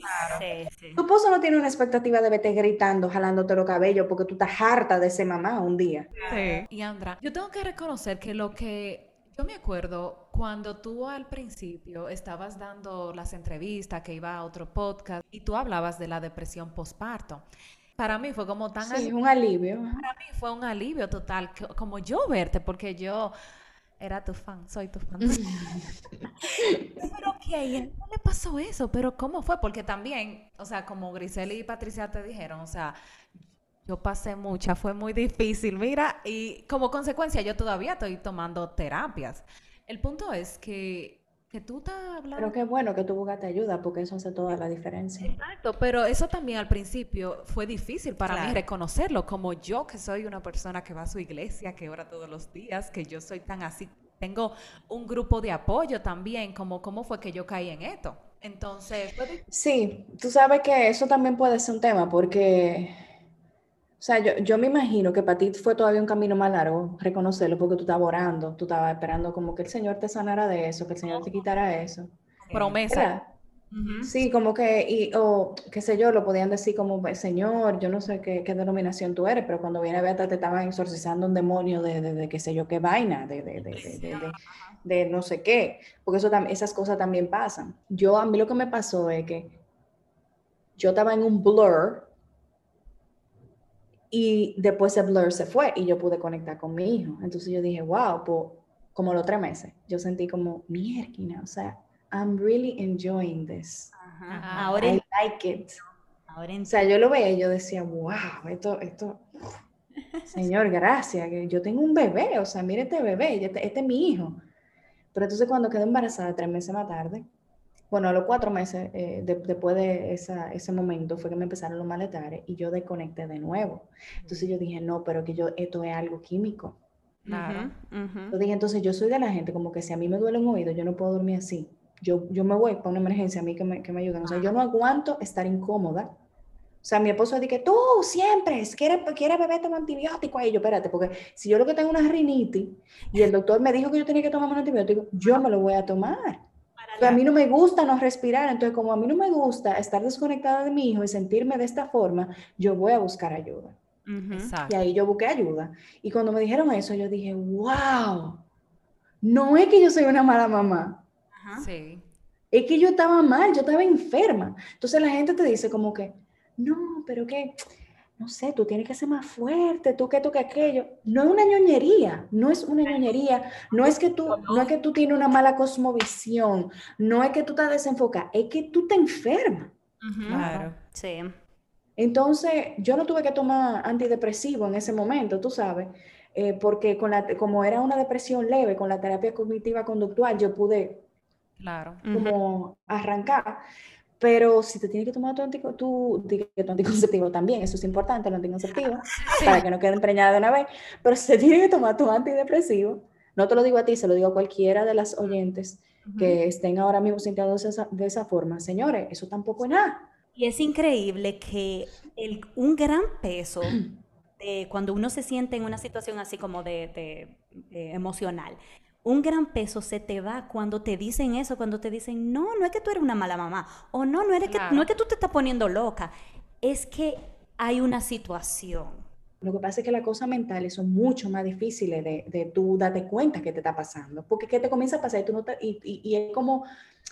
Tu esposo no tiene una expectativa de verte gritando, jalándote los cabellos, porque tú estás harta de ser mamá un día. Sí. Y Andra, yo tengo que reconocer que lo que yo me acuerdo cuando tú al principio estabas dando las entrevistas, que iba a otro podcast, y tú hablabas de la depresión postparto para mí fue como tan... Sí, un alivio. Para mí fue un alivio total, como yo verte, porque yo era tu fan, soy tu fan. pero que a él no le pasó eso, pero ¿cómo fue? Porque también, o sea, como Grisel y Patricia te dijeron, o sea, yo pasé mucha, fue muy difícil, mira, y como consecuencia yo todavía estoy tomando terapias. El punto es que que tú estás hablando. Pero qué bueno que tu buscaste ayuda, porque eso hace toda la diferencia. Exacto, pero eso también al principio fue difícil para mí reconocerlo, como yo que soy una persona que va a su iglesia, que ora todos los días, que yo soy tan así. Tengo un grupo de apoyo también, como cómo fue que yo caí en esto. Entonces, sí, tú sabes que eso también puede ser un tema, porque sea, yo, yo me imagino que para ti fue todavía un camino más largo reconocerlo porque tú estabas orando, tú estabas esperando como que el Señor te sanara de eso, que el Señor te quitara eso. Promesa. Sí, como que, y, o qué sé yo, lo podían decir como, "Pues, Señor, yo no sé qué, qué denominación tú eres, pero cuando viene a ver, te estaban exorcizando un demonio de, de, de qué sé yo, qué vaina, de, de, de, de, de- de- de no sé qué, porque eso, esas cosas también pasan. Yo, a mí lo que me pasó es que yo estaba en un blur y después el blur se fue y yo pude conectar con mi hijo. Entonces yo dije, wow, pues como los tres meses, yo sentí como, mierda, o sea, I'm really enjoying this. Ajá. Ajá. Ahora, I en- like it. ahora en- O sea, yo lo veía y yo decía, wow, esto, esto, señor, gracias, que yo tengo un bebé, o sea, mire este bebé, este, este es mi hijo. Pero entonces cuando quedé embarazada tres meses más tarde, bueno, a los cuatro meses eh, de- después de esa, ese momento fue que me empezaron los maletares y yo desconecté de nuevo. Entonces yo dije, no, pero que yo, esto es algo químico. Claro. Yo dije, entonces yo soy de la gente como que si a mí me duele un oído, yo no puedo dormir así. Yo, yo me voy para una emergencia, a mí que me, que me ayuden. O sea, yo no aguanto estar incómoda. O sea, mi esposo dice, tú siempre, quieres, quieres beberte un antibiótico. Y yo, espérate, porque si yo lo que tengo es una rinitis y el doctor me dijo que yo tenía que tomar un antibiótico, yo me lo voy a tomar. Pero a mí no me gusta no respirar, entonces como a mí no me gusta estar desconectada de mi hijo y sentirme de esta forma, yo voy a buscar ayuda. Y ahí yo busqué ayuda. Y cuando me dijeron eso, yo dije, wow, no es que yo soy una mala mamá, Ajá. Sí. es que yo estaba mal, yo estaba enferma. Entonces la gente te dice como que, no, pero que, no sé, tú tienes que ser más fuerte, tú que tú que aquello. No es una ñoñería, no es una ñoñería, no es que tú, no es que tú tienes una mala cosmovisión, no es que tú estás desenfocada, es que tú te enfermas. Claro. Sí. Entonces, yo no tuve que tomar antidepresivo en ese momento, tú sabes, eh, porque con la, como era una depresión leve, con la terapia cognitiva conductual, yo pude Claro. Como arrancar. Pero si te tienes que tomar tu, antico- tu, tu anticonceptivo también, eso es importante, el anticonceptivo, para que no quede empreñada de una vez. Pero si te tienes que tomar tu antidepresivo, no te lo digo a ti, se lo digo a cualquiera de las oyentes que estén ahora mismo sintiéndose esa- de esa forma. Señores, eso tampoco es nada. Y es increíble que el- un gran peso de cuando uno se siente en una situación así como de, de, emocional, un gran peso se te va cuando te dicen eso, cuando te dicen, no, no es que tú eres una mala mamá, o no, no, eres que, no es que tú te estás poniendo loca, es que hay una situación. Lo que pasa es que las cosas mentales son mucho más difíciles de, de tú darte cuenta que te está pasando, porque ¿qué te comienza a pasar? Y, tú no te- y, y- y es como,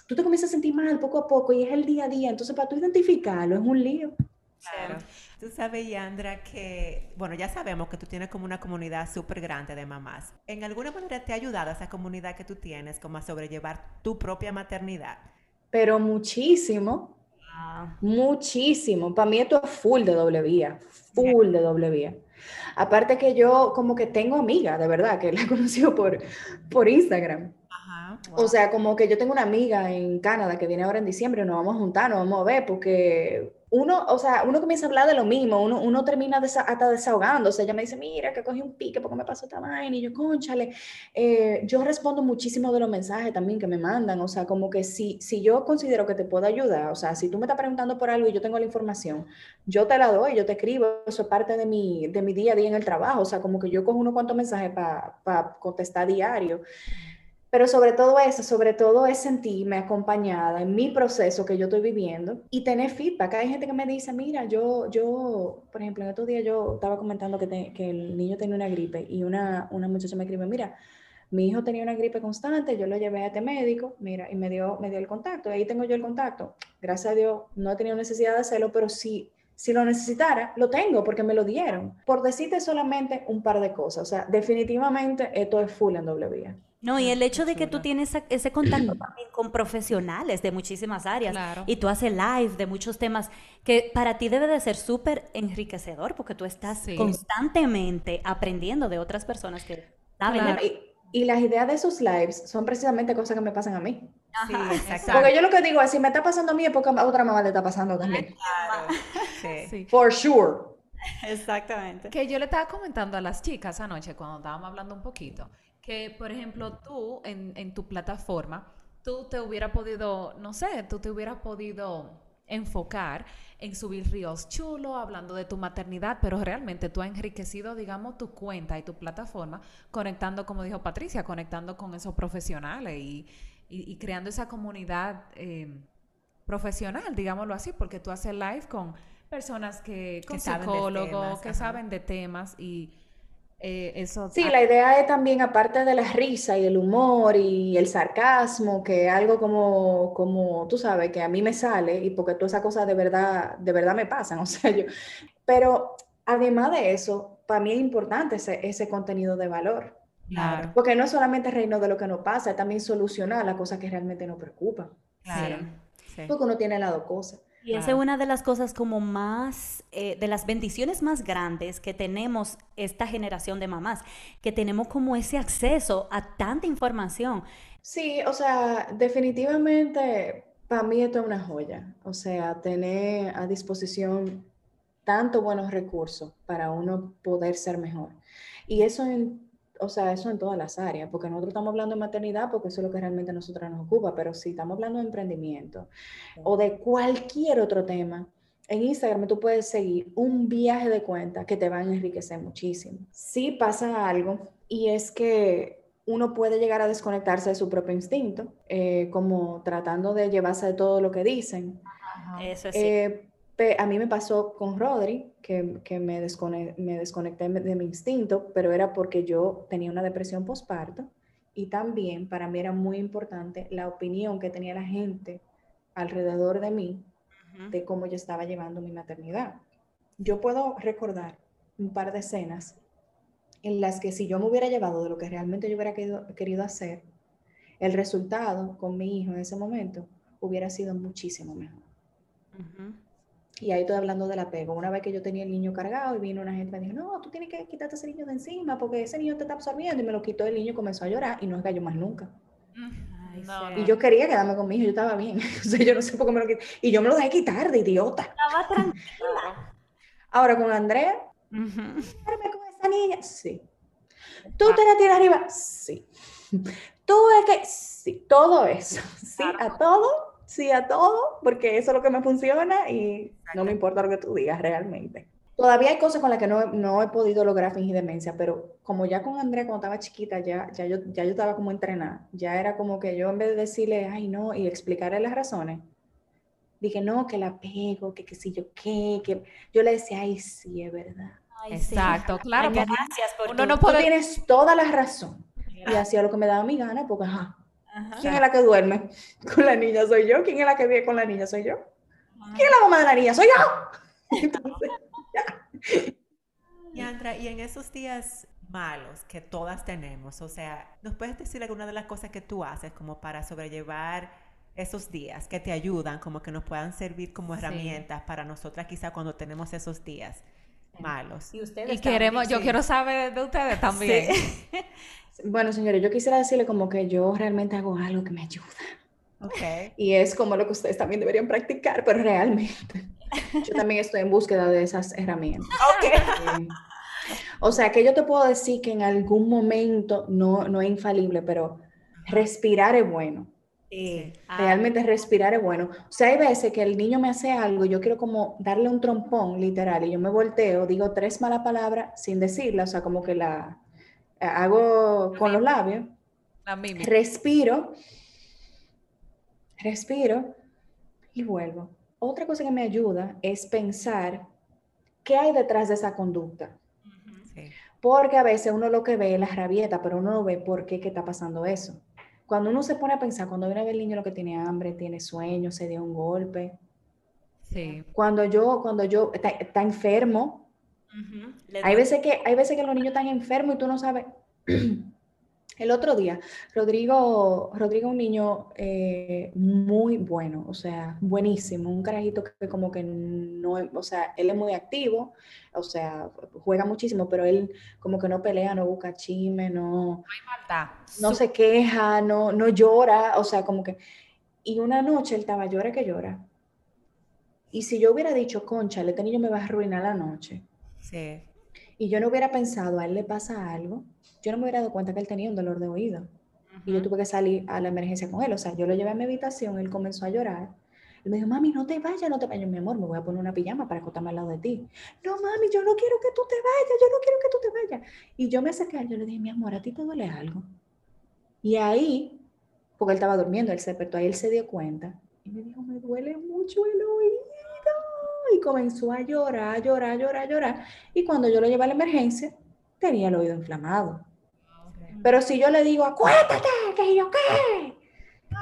tú te comienzas a sentir mal poco a poco y es el día a día, entonces para tú identificarlo es un lío. Claro. Tú sabes, Yandra, que, bueno, ya sabemos que tú tienes como una comunidad súper grande de mamás. ¿En alguna manera te ha ayudado esa comunidad que tú tienes como a sobrellevar tu propia maternidad? Pero muchísimo, Ah, muchísimo. Para mí esto es full de doble vía, full de doble vía. Aparte que yo como que tengo amiga, de verdad, que la he conocido por, por Instagram. Ajá. O sea, como que yo tengo una amiga en Canadá que viene ahora en diciembre, nos vamos a juntar, nos vamos a ver, porque uno, o sea, uno comienza a hablar de lo mismo, uno, uno termina desa- hasta desahogándose. Ella me dice, mira, que cogí un pique porque me pasó esta vaina, y yo, conchale. Eh, yo respondo muchísimo de los mensajes también que me mandan, o sea, como que si, si yo considero que te puedo ayudar, o sea, si tú me estás preguntando por algo y yo tengo la información, yo te la doy, yo te escribo, eso es parte de mi, de mi día a día en el trabajo, o sea, como que yo cojo unos cuantos mensajes para contestar diario. Pero sobre todo eso, sobre todo es sentirme acompañada en mi proceso que yo estoy viviendo y tener feedback. Hay gente que me dice, mira, yo, yo, por ejemplo, en estos días yo estaba comentando que, el niño tenía una gripe y una, una muchacha me escribe, mira, mi hijo tenía una gripe constante, yo lo llevé a este médico, mira, y me dio, me dio el contacto, ahí tengo yo el contacto. Gracias a Dios no he tenido necesidad de hacerlo, pero sí, si lo necesitara, lo tengo porque me lo dieron. Por decirte solamente un par de cosas, o sea, definitivamente esto es full en doble vía. No, y el hecho de que tú tienes ese contacto también con profesionales de muchísimas áreas Claro. y tú haces live de muchos temas que para ti debe de ser súper enriquecedor porque tú estás Sí. constantemente aprendiendo de otras personas que saben de- Claro. Y, y las ideas de esos lives son precisamente cosas que me pasan a mí. Sí, exacto. Porque yo lo que digo es, si me está pasando a mí es porque a otra mamá le está pasando también. Claro. Sí. Sí. For sure. Exactamente. Que yo le estaba comentando a las chicas anoche cuando estábamos hablando un poquito, que por ejemplo tú en, en tu plataforma, tú te hubiera podido, no sé, tú te hubieras podido enfocar en subir ríos chulos, hablando de tu maternidad, pero realmente tú has enriquecido, digamos, tu cuenta y tu plataforma, conectando, como dijo Patricia, conectando con esos profesionales y, y, creando esa comunidad eh, profesional, digámoslo así, porque tú haces live con personas que, con psicólogos, que saben de temas y eh, eso... Sí, la idea es también, aparte de la risa y el humor y el sarcasmo, que algo como, como tú sabes, que a mí me sale y porque todas esas cosas de verdad, de verdad me pasan, o sea, yo... Pero además de eso, para mí es importante ese, ese contenido de valor. Claro. Porque no es solamente reino de lo que nos pasa, es también solucionar las cosas que realmente nos preocupan. Claro. Porque uno tiene lado cosas. Y esa es una de las cosas como más, eh, de las bendiciones más grandes que tenemos esta generación de mamás, que tenemos como ese acceso a tanta información. Sí, o sea, definitivamente para mí esto es una joya. O sea, tener a disposición tanto buenos recursos para uno poder ser mejor. Y eso en o sea, eso en todas las áreas, porque nosotros estamos hablando de maternidad porque eso es lo que realmente a nosotros nos ocupa, pero si estamos hablando de emprendimiento o de cualquier otro tema, en Instagram tú puedes seguir un viaje de cuenta que te va a enriquecer muchísimo. Sí pasa algo y es que uno puede llegar a desconectarse de su propio instinto, eh, como tratando de llevarse de todo lo que dicen. Eso sí. Eh, a mí me pasó con Rodri, que, que me, me, desconecté de mi instinto, pero era porque yo tenía una depresión postparto y también para mí era muy importante la opinión que tenía la gente alrededor de mí de cómo yo estaba llevando mi maternidad. Yo puedo recordar un par de escenas en las que si yo me hubiera llevado de lo que realmente yo hubiera querido, querido hacer, el resultado con mi hijo en ese momento hubiera sido muchísimo mejor. Y ahí estoy hablando del apego. Una vez que yo tenía el niño cargado y vino una gente y me dijo, no, tú tienes que quitarte ese niño de encima porque ese niño te está absorbiendo. Y me lo quitó el niño comenzó a llorar y no es gallo más nunca. y yo quería quedarme con mi hijo, yo estaba bien. o sea, yo no sé por qué me lo quité. Y yo me lo dejé quitar de idiota. Estaba tranquila. Ahora con Andrea, uh -huh. con esa niña? Sí. ¿Tú te la tienes arriba? Sí. ¿Tú es que? Sí. Todo eso. Sí, a todo sí a todo, porque eso es lo que me funciona y no me importa lo que tú digas realmente. Todavía hay cosas con las que no, no he podido lograr fingir demencia, pero como ya con Andrea cuando estaba chiquita, ya, ya, yo, ya yo estaba como entrenada, ya era como que yo en vez de decirle, ay no, y explicarle las razones, dije, no, que la pego, que qué sé yo qué, que yo le decía, ay sí, es verdad. Exacto, claro. gracias por uno no puede... Tú tienes toda la razón. Y hacía lo que me daba mi gana, porque ajá, ¿Quién es la que duerme con la niña? Soy yo. ¿Quién es la que vive con la niña? Soy yo. ¿Quién es la mamá de la niña? Soy yo. Entonces, Y Andra, y en esos días malos que todas tenemos, o sea, ¿nos puedes decir alguna de las cosas que tú haces como para sobrellevar esos días que te ayudan, como que nos puedan servir como herramientas para nosotras quizá cuando tenemos esos días malos? Y, ustedes y queremos, yo quiero saber de ustedes también. Bueno, señores, yo quisiera decirle como que yo realmente hago algo que me ayuda. Okay. Y es como lo que ustedes también deberían practicar, pero realmente yo también estoy en búsqueda de esas herramientas. Okay. o sea, que yo te puedo decir que en algún momento no, no es infalible, pero respirar es bueno. Sí. Ah. Realmente respirar es bueno. O sea, hay veces que el niño me hace algo, yo quiero como darle un trompón literal y yo me volteo, digo tres malas palabras sin decirla, o sea, como que la, hago con los labios, respiro, respiro y vuelvo. Otra cosa que me ayuda es pensar qué hay detrás de esa conducta. Porque a veces uno lo que ve es la rabieta, pero uno no ve por qué que está pasando eso. Cuando uno se pone a pensar, cuando viene a ver el niño lo que tiene hambre, tiene sueño, se dio un golpe. Sí. Cuando yo, cuando yo, está enfermo, hay, veces que, hay veces que los niños están enfermos y tú no sabes. El otro día, Rodrigo, Rodrigo un niño eh, muy bueno, o sea, buenísimo, un carajito que como que no, o sea, él es muy activo, o sea, juega muchísimo, pero él como que no pelea, no busca chisme, no, no se queja, no, no llora, o sea, como que, y una noche él estaba llora que llora. Y si yo hubiera dicho, concha, este niño me va a arruinar la noche, Sí. Y yo no hubiera pensado, a él le pasa algo, yo no me hubiera dado cuenta que él tenía un dolor de oído. Y yo tuve que salir a la emergencia con él. O sea, yo lo llevé a mi habitación, él comenzó a llorar. Él me dijo, mami, no te vayas, no te vayas, mi amor, me voy a poner una pijama para acostarme al lado de ti. No, mami, yo no quiero que tú te vayas, yo no quiero que tú te vayas. Y yo me acerqué, yo le dije, mi amor, ¿a ti te duele algo? Y ahí, porque él estaba durmiendo, él se despertó, ahí él se dio cuenta y me dijo, me duele mucho el oído. Y comenzó a llorar, llorar, llorar, llorar. Y cuando yo lo llevé a la emergencia, tenía el oído inflamado. Pero si yo le digo, acuéstate, que yo qué,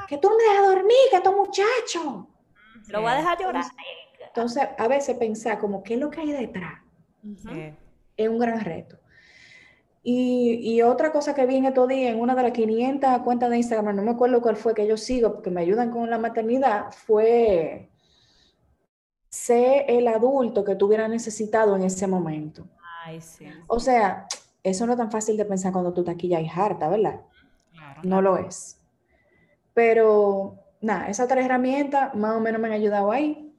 que tú me dejas dormir, que tu muchacho. Lo voy a dejar llorar. Entonces, a veces pensar como, ¿qué es lo que hay detrás? Sí. Es un gran reto. Y, y otra cosa que vi en estos días, en una de las 500 cuentas de Instagram, no me acuerdo cuál fue que yo sigo, porque me ayudan con la maternidad, fue ser el adulto que tú hubieras necesitado en ese momento. Ay, sí. O sea, eso no es tan fácil de pensar cuando tú estás aquí ya y harta, ¿verdad? Claro. No lo es. Pero, nada, esas tres herramientas más o menos me han ayudado ahí.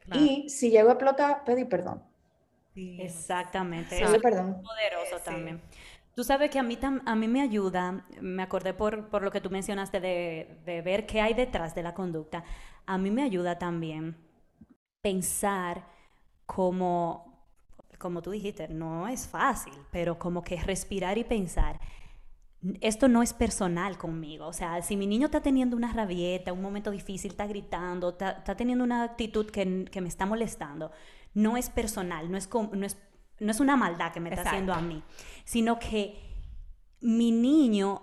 Claro. Y si llego a explotar, pedí perdón. Sí. Exactamente. Pedí Eso es perdón. poderoso Sí. también. Tú sabes que a mí, tam- a mí me ayuda, me acordé por, por lo que tú mencionaste de, de ver qué hay detrás de la conducta, a mí me ayuda también pensar como, como tú dijiste, no es fácil, pero como que respirar y pensar, esto no es personal conmigo. O sea, si mi niño está teniendo una rabieta, un momento difícil, está gritando, está, está teniendo una actitud que, que me está molestando, no es personal, no es, no es, no es una maldad que me está haciendo a mí, sino que mi niño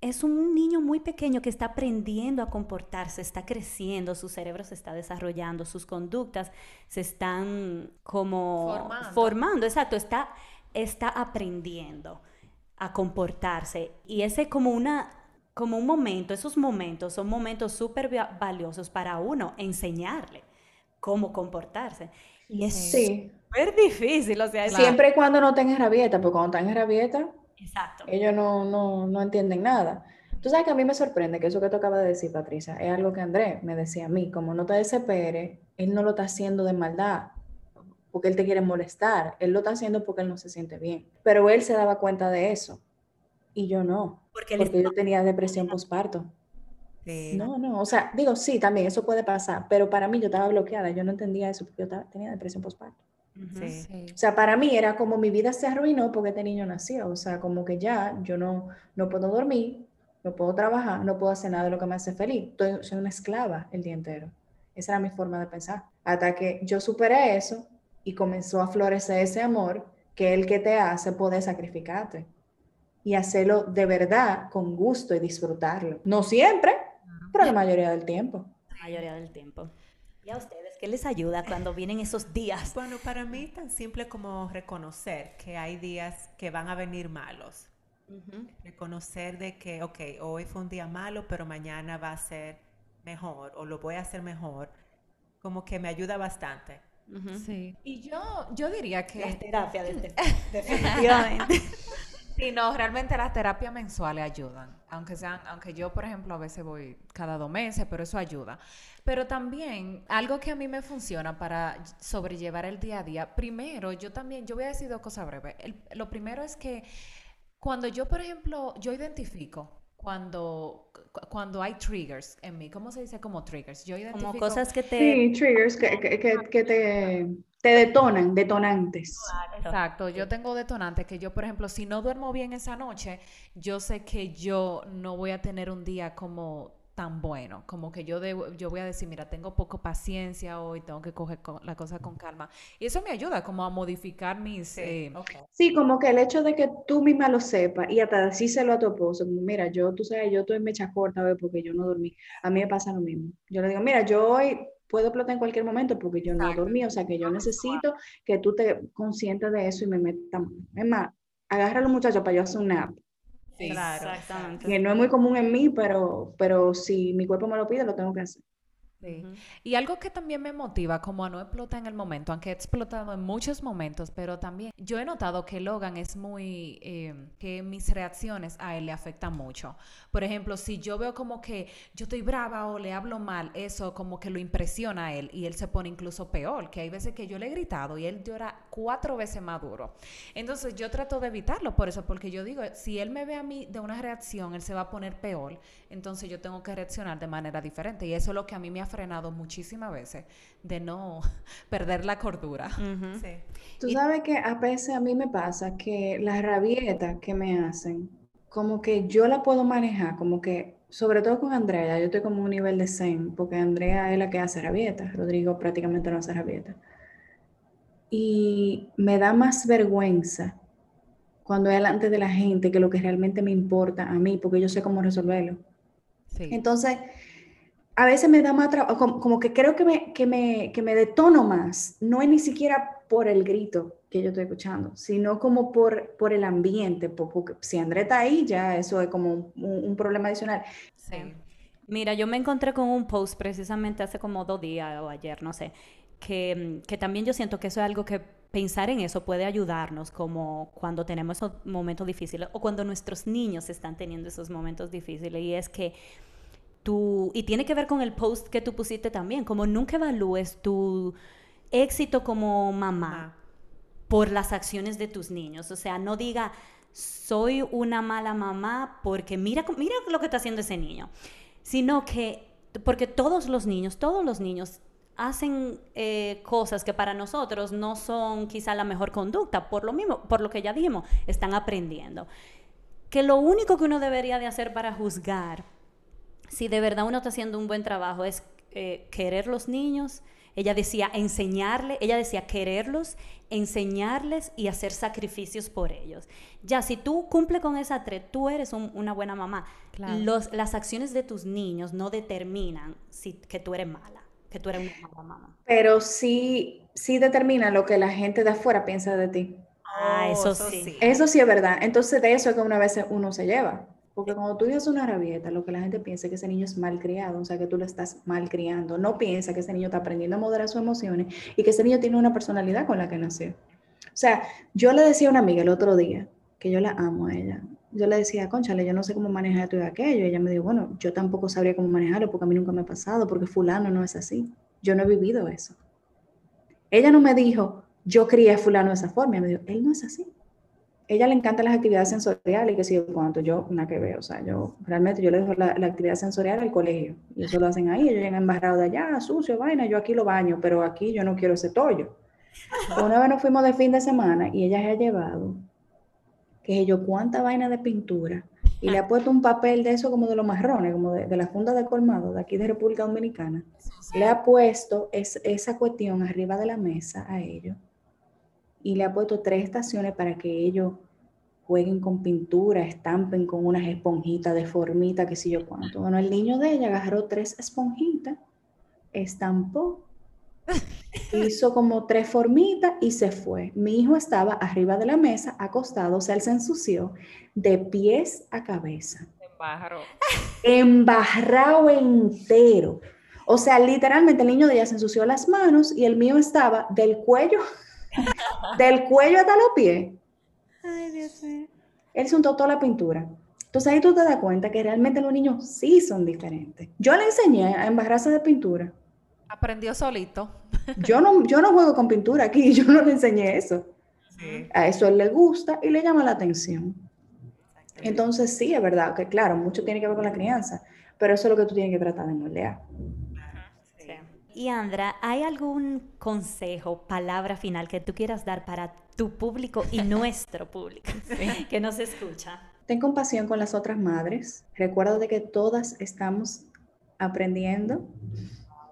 es un niño muy pequeño que está aprendiendo a comportarse, está creciendo, su cerebro se está desarrollando, sus conductas se están como Formando. formando, exacto, está, está aprendiendo a comportarse. Y ese como una como un momento, esos momentos son momentos súper va- valiosos para uno enseñarle cómo comportarse. Y es Sí, súper difícil, o sea, es- siempre y cuando no tengas rabieta, porque cuando en rabieta, Exacto. ellos no, no, no entienden nada. Tú sabes que a mí me sorprende que eso que tú acabas de decir, Patricia, es algo que Andrés me decía a mí, como no te desesperes, él no lo está haciendo de maldad, porque él te quiere molestar, él lo está haciendo porque él no se siente bien. Pero él se daba cuenta de eso y yo no, Porque él porque yo tenía depresión postparto. Sí. No, no, o sea, digo, sí, también eso puede pasar, pero para mí yo estaba bloqueada, yo no entendía eso porque yo estaba- tenía depresión postparto. Sí. Sí. O sea, para mí era como mi vida se arruinó porque este niño nació. O sea, como que ya yo no, no puedo dormir, no puedo trabajar, no puedo hacer nada de lo que me hace feliz. Estoy, soy una esclava el día entero. Esa era mi forma de pensar. Hasta que yo superé eso y comenzó a florecer ese amor que el que te hace poder sacrificarte y hacerlo de verdad con gusto y disfrutarlo. No siempre, pero la mayoría del tiempo. La mayoría del tiempo. ¿Y a ustedes qué les ayuda cuando vienen esos días? Bueno, para mí tan simple como reconocer que hay días que van a venir malos. Reconocer de que, ok, hoy fue un día malo, pero mañana va a ser mejor o lo voy a hacer mejor. Como que me ayuda bastante. Sí. Y yo, yo diría que... Las terapias, de- definitivamente. Sí, no, realmente las terapias mensuales ayudan. Aunque sean, aunque yo, por ejemplo, a veces voy cada dos meses, pero eso ayuda. Pero también, algo que a mí me funciona para sobrellevar el día a día, primero, yo también, yo voy a decir dos cosas breves. El- lo primero es que cuando yo, por ejemplo, yo identifico cuando, cu- cuando hay triggers en mí, ¿cómo se dice como triggers? Yo identifico Como cosas que te... Sí, triggers que, que, que, que te, te detonan, detonantes. Exacto, yo tengo detonantes que yo, por ejemplo, si no duermo bien esa noche, yo sé que yo no voy a tener un día como tan bueno, como que yo debo- yo voy a decir, mira, tengo poco paciencia hoy, tengo que coger co- la cosa con calma. Y eso me ayuda como a modificar mis... eh, ok. Sí, como que el hecho de que tú misma lo sepas y hasta decírselo a tu esposo, como mira, yo, tú sabes, yo estoy mecha corta hoy porque yo no dormí. A mí me pasa lo mismo. Yo le digo, mira, yo hoy puedo explotar en cualquier momento porque yo no dormí, o sea que yo necesito que tú te conscientes de eso y me metas. Es más, agarra a los muchachos para yo hacer un nap. sí. Claro. Exactamente. Que no es muy común en mí, pero, pero si mi cuerpo me lo pide, lo tengo que hacer. Sí. Y algo que también me motiva, como a no explotar en el momento, aunque he explotado en muchos momentos, pero también yo he notado que Logan es muy, eh, que mis reacciones a él le afectan mucho. Por ejemplo, si yo veo como que yo estoy brava o le hablo mal, eso como que lo impresiona a él y él se pone incluso peor, que hay veces que yo le he gritado y él llora cuatro veces más duro. Entonces yo trato de evitarlo por eso, porque yo digo, si él me ve a mí de una reacción, él se va a poner peor, entonces yo tengo que reaccionar de manera diferente y eso es lo que a mí me frenado muchísimas veces de no perder la cordura. Sí. Tú sabes que a veces a mí me pasa que las rabietas que me hacen, como que yo la puedo manejar, como que, sobre todo con Andrea, yo estoy como un nivel de zen, porque Andrea es la que hace rabietas, Rodrigo prácticamente no hace rabietas. Y me da más vergüenza cuando es delante de la gente que lo que realmente me importa a mí, porque yo sé cómo resolverlo. Sí. Entonces, a veces me da más trabajo, como, como que creo que me, que, me, que me detono más, no es ni siquiera por el grito que yo estoy escuchando, sino como por, por el ambiente, por- porque si André está ahí, ya eso es como un, un- problema adicional. Sí. Mira, yo me encontré con un post precisamente hace como dos días o ayer, no sé, que, que también yo siento que eso es algo que pensar en eso puede ayudarnos, como cuando tenemos esos momentos difíciles o cuando nuestros niños están teniendo esos momentos difíciles. Y es que tú, y tiene que ver con el post que tú pusiste también, como nunca evalúes tu éxito como mamá Ah, por las acciones de tus niños. O sea, no diga, soy una mala mamá porque mira, mira lo que está haciendo ese niño. Sino que, porque todos los niños, todos los niños hacen eh, cosas que para nosotros no son quizá la mejor conducta, por lo mismo, por lo que ya dijimos, están aprendiendo. Que lo único que uno debería de hacer para juzgar si de verdad uno está haciendo un buen trabajo es eh, querer los niños. Ella decía enseñarle, ella decía quererlos, enseñarles y hacer sacrificios por ellos. Ya, si tú cumples con esa tres, tú eres un- una buena mamá. Claro. Los, las acciones de tus niños no determinan si, que tú eres mala, que tú eres una mala mamá. Pero sí, sí determina lo que la gente de afuera piensa de ti. Ah, Oh, eso sí. Eso sí es verdad. Entonces de eso es que una vez uno se lleva. Porque cuando tú dices una rabieta, lo que la gente piensa es que ese niño es mal criado, o sea, que tú lo estás mal criando. No piensa que ese niño está aprendiendo a moderar sus emociones y que ese niño tiene una personalidad con la que nació. O sea, yo le decía a una amiga el otro día, que yo la amo a ella. Yo le decía, conchale, yo no sé cómo manejar esto aquello. Y ella me dijo, bueno, yo tampoco sabría cómo manejarlo porque a mí nunca me ha pasado, porque fulano no es así. Yo no he vivido eso. Ella no me dijo, yo crié a fulano de esa forma. Me dijo, él no es así ella le encantan las actividades sensoriales y que si yo cuánto, yo nada que veo, o sea, yo realmente yo le dejo la, la actividad sensorial al colegio y eso lo hacen ahí, ellos llegan embarrados de allá, sucio, vaina, yo aquí lo baño, pero aquí yo no quiero ese tollo. Una vez nos fuimos de fin de semana y ella se ha llevado, que yo, cuánta vaina de pintura y le ha puesto un papel de eso como de los marrones, como de, de la funda de colmado de aquí de República Dominicana, le ha puesto es, esa cuestión arriba de la mesa a ellos y le ha puesto tres estaciones para que ellos jueguen con pintura, estampen con unas esponjitas de formita, que sé yo cuánto. Bueno, el niño de ella agarró tres esponjitas, estampó, hizo como tres formitas y se fue. Mi hijo estaba arriba de la mesa, acostado, o sea, él se ensució de pies a cabeza, Pájaro. embarrado entero. O sea, literalmente el niño de ella se ensució las manos y el mío estaba del cuello, del cuello hasta los pies. Ay, Dios mío. Él se untó toda la pintura. Entonces ahí tú te das cuenta que realmente los niños sí son diferentes. Yo le enseñé a embarrarse de pintura. Aprendió solito. Yo no, yo no juego con pintura aquí, yo no le enseñé eso. Sí. A eso él le gusta y le llama la atención. Entonces sí, es verdad que claro, mucho tiene que ver con la crianza, pero eso es lo que tú tienes que tratar de moldear. Sí. Y Andra, ¿hay algún consejo, palabra final que tú quieras dar para tu público y nuestro público que nos escucha? Ten compasión con las otras madres. Recuerda de que todas estamos aprendiendo.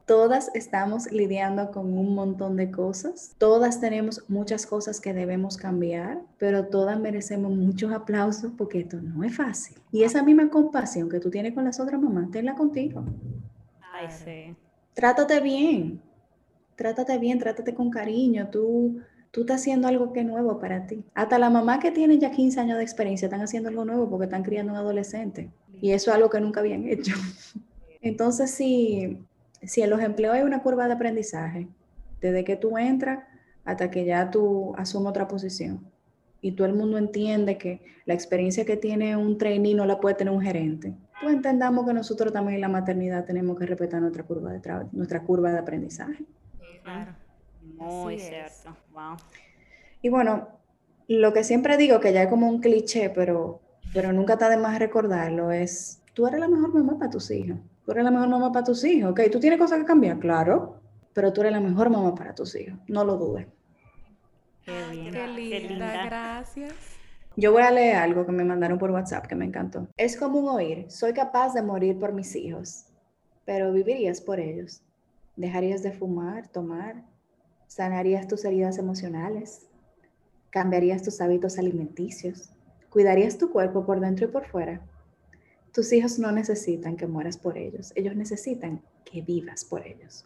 Todas estamos lidiando con un montón de cosas. Todas tenemos muchas cosas que debemos cambiar, pero todas merecemos muchos aplausos porque esto no es fácil. Y esa misma compasión que tú tienes con las otras mamás, tenla contigo. Ay, sí. Trátate bien. Trátate bien, trátate con cariño. Tú, tú estás haciendo algo que es nuevo para ti. Hasta la mamá que tiene ya 15 años de experiencia están haciendo algo nuevo porque están criando un adolescente. Y eso es algo que nunca habían hecho. Entonces, si, si en los empleos hay una curva de aprendizaje, desde que tú entras hasta que ya tú asumes otra posición, y todo el mundo entiende que la experiencia que tiene un trainee no la puede tener un gerente, pues entendamos que nosotros también en la maternidad tenemos que respetar nuestra curva de, tra- nuestra curva de aprendizaje. Claro. Muy Así es. cierto. Wow. Y bueno, lo que siempre digo, que ya es como un cliché, pero, pero nunca está de más recordarlo, es, tú eres la mejor mamá para tus hijos. Tú eres la mejor mamá para tus hijos, ¿ok? Tú tienes cosas que cambiar, claro, pero tú eres la mejor mamá para tus hijos, no lo dudes. Qué bien. Qué linda, gracias. Yo voy a leer algo que me mandaron por WhatsApp que me encantó. Es común oír, soy capaz de morir por mis hijos, pero vivirías por ellos. Dejarías de fumar, tomar, sanarías tus heridas emocionales, cambiarías tus hábitos alimenticios, cuidarías tu cuerpo por dentro y por fuera. Tus hijos no necesitan que mueras por ellos, ellos necesitan que vivas por ellos.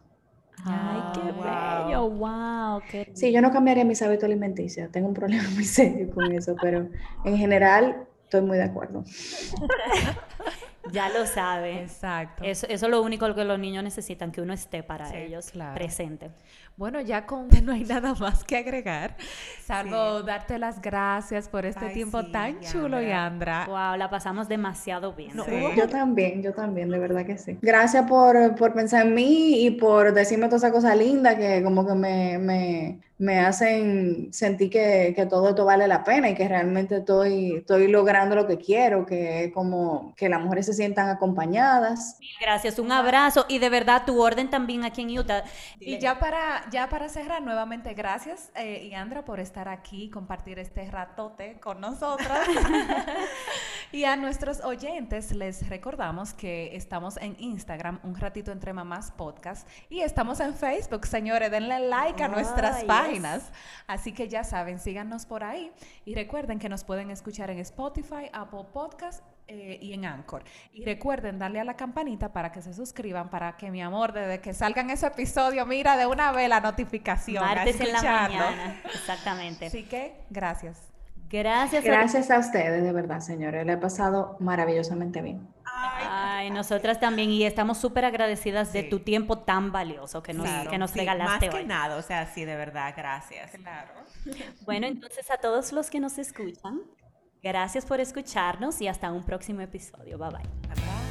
Ay, qué bello, wow. Qué... Sí, yo no cambiaría mis hábitos alimenticios, tengo un problema muy serio con eso, pero en general estoy muy de acuerdo. Ya lo sabe. Exacto. Eso, eso es lo único que los niños necesitan, que uno esté para Sí, ellos claro. presente. Bueno, ya con no hay nada más que agregar, salvo darte las gracias por este Ay, tiempo sí, tan chulo, Yandra. Wow, la pasamos demasiado bien. No, Yo también, yo también, de verdad que sí. Gracias por, por pensar en mí y por decirme todas esas cosas lindas que como que me, me, me hacen sentir que, que todo esto vale la pena y que realmente estoy, estoy logrando lo que quiero, que como que las mujeres se sientan acompañadas. Gracias, un abrazo y de verdad tu orden también aquí en Utah. Y ya para, ya para cerrar, nuevamente, gracias, eh, Yandra, por estar aquí, compartir este ratote con nosotras. y a nuestros oyentes les recordamos que estamos en Instagram, Un Ratito Entre Mamás Podcast, y estamos en Facebook, señores, denle like a nuestras yes. Páginas. Así que ya saben, síganos por ahí y recuerden que nos pueden escuchar en Spotify, Apple Podcast eh, y en Anchor. Y recuerden darle a la campanita para que se suscriban, para que mi amor, desde que salgan ese episodio, mira de una vez la notificación. a Martes en la mañana. Exactamente. Así que, gracias. Gracias. a- Gracias a ustedes, de verdad, señores. Le he pasado maravillosamente bien. Ay, nosotras también y estamos súper agradecidas de Sí. tu tiempo tan valioso que nos, Claro, que nos sí, regalaste Más que hoy. nada, o sea, sí, de verdad, gracias. Claro. Bueno, entonces a todos los que nos escuchan, gracias por escucharnos y hasta un próximo episodio. Bye bye. Bye, bye.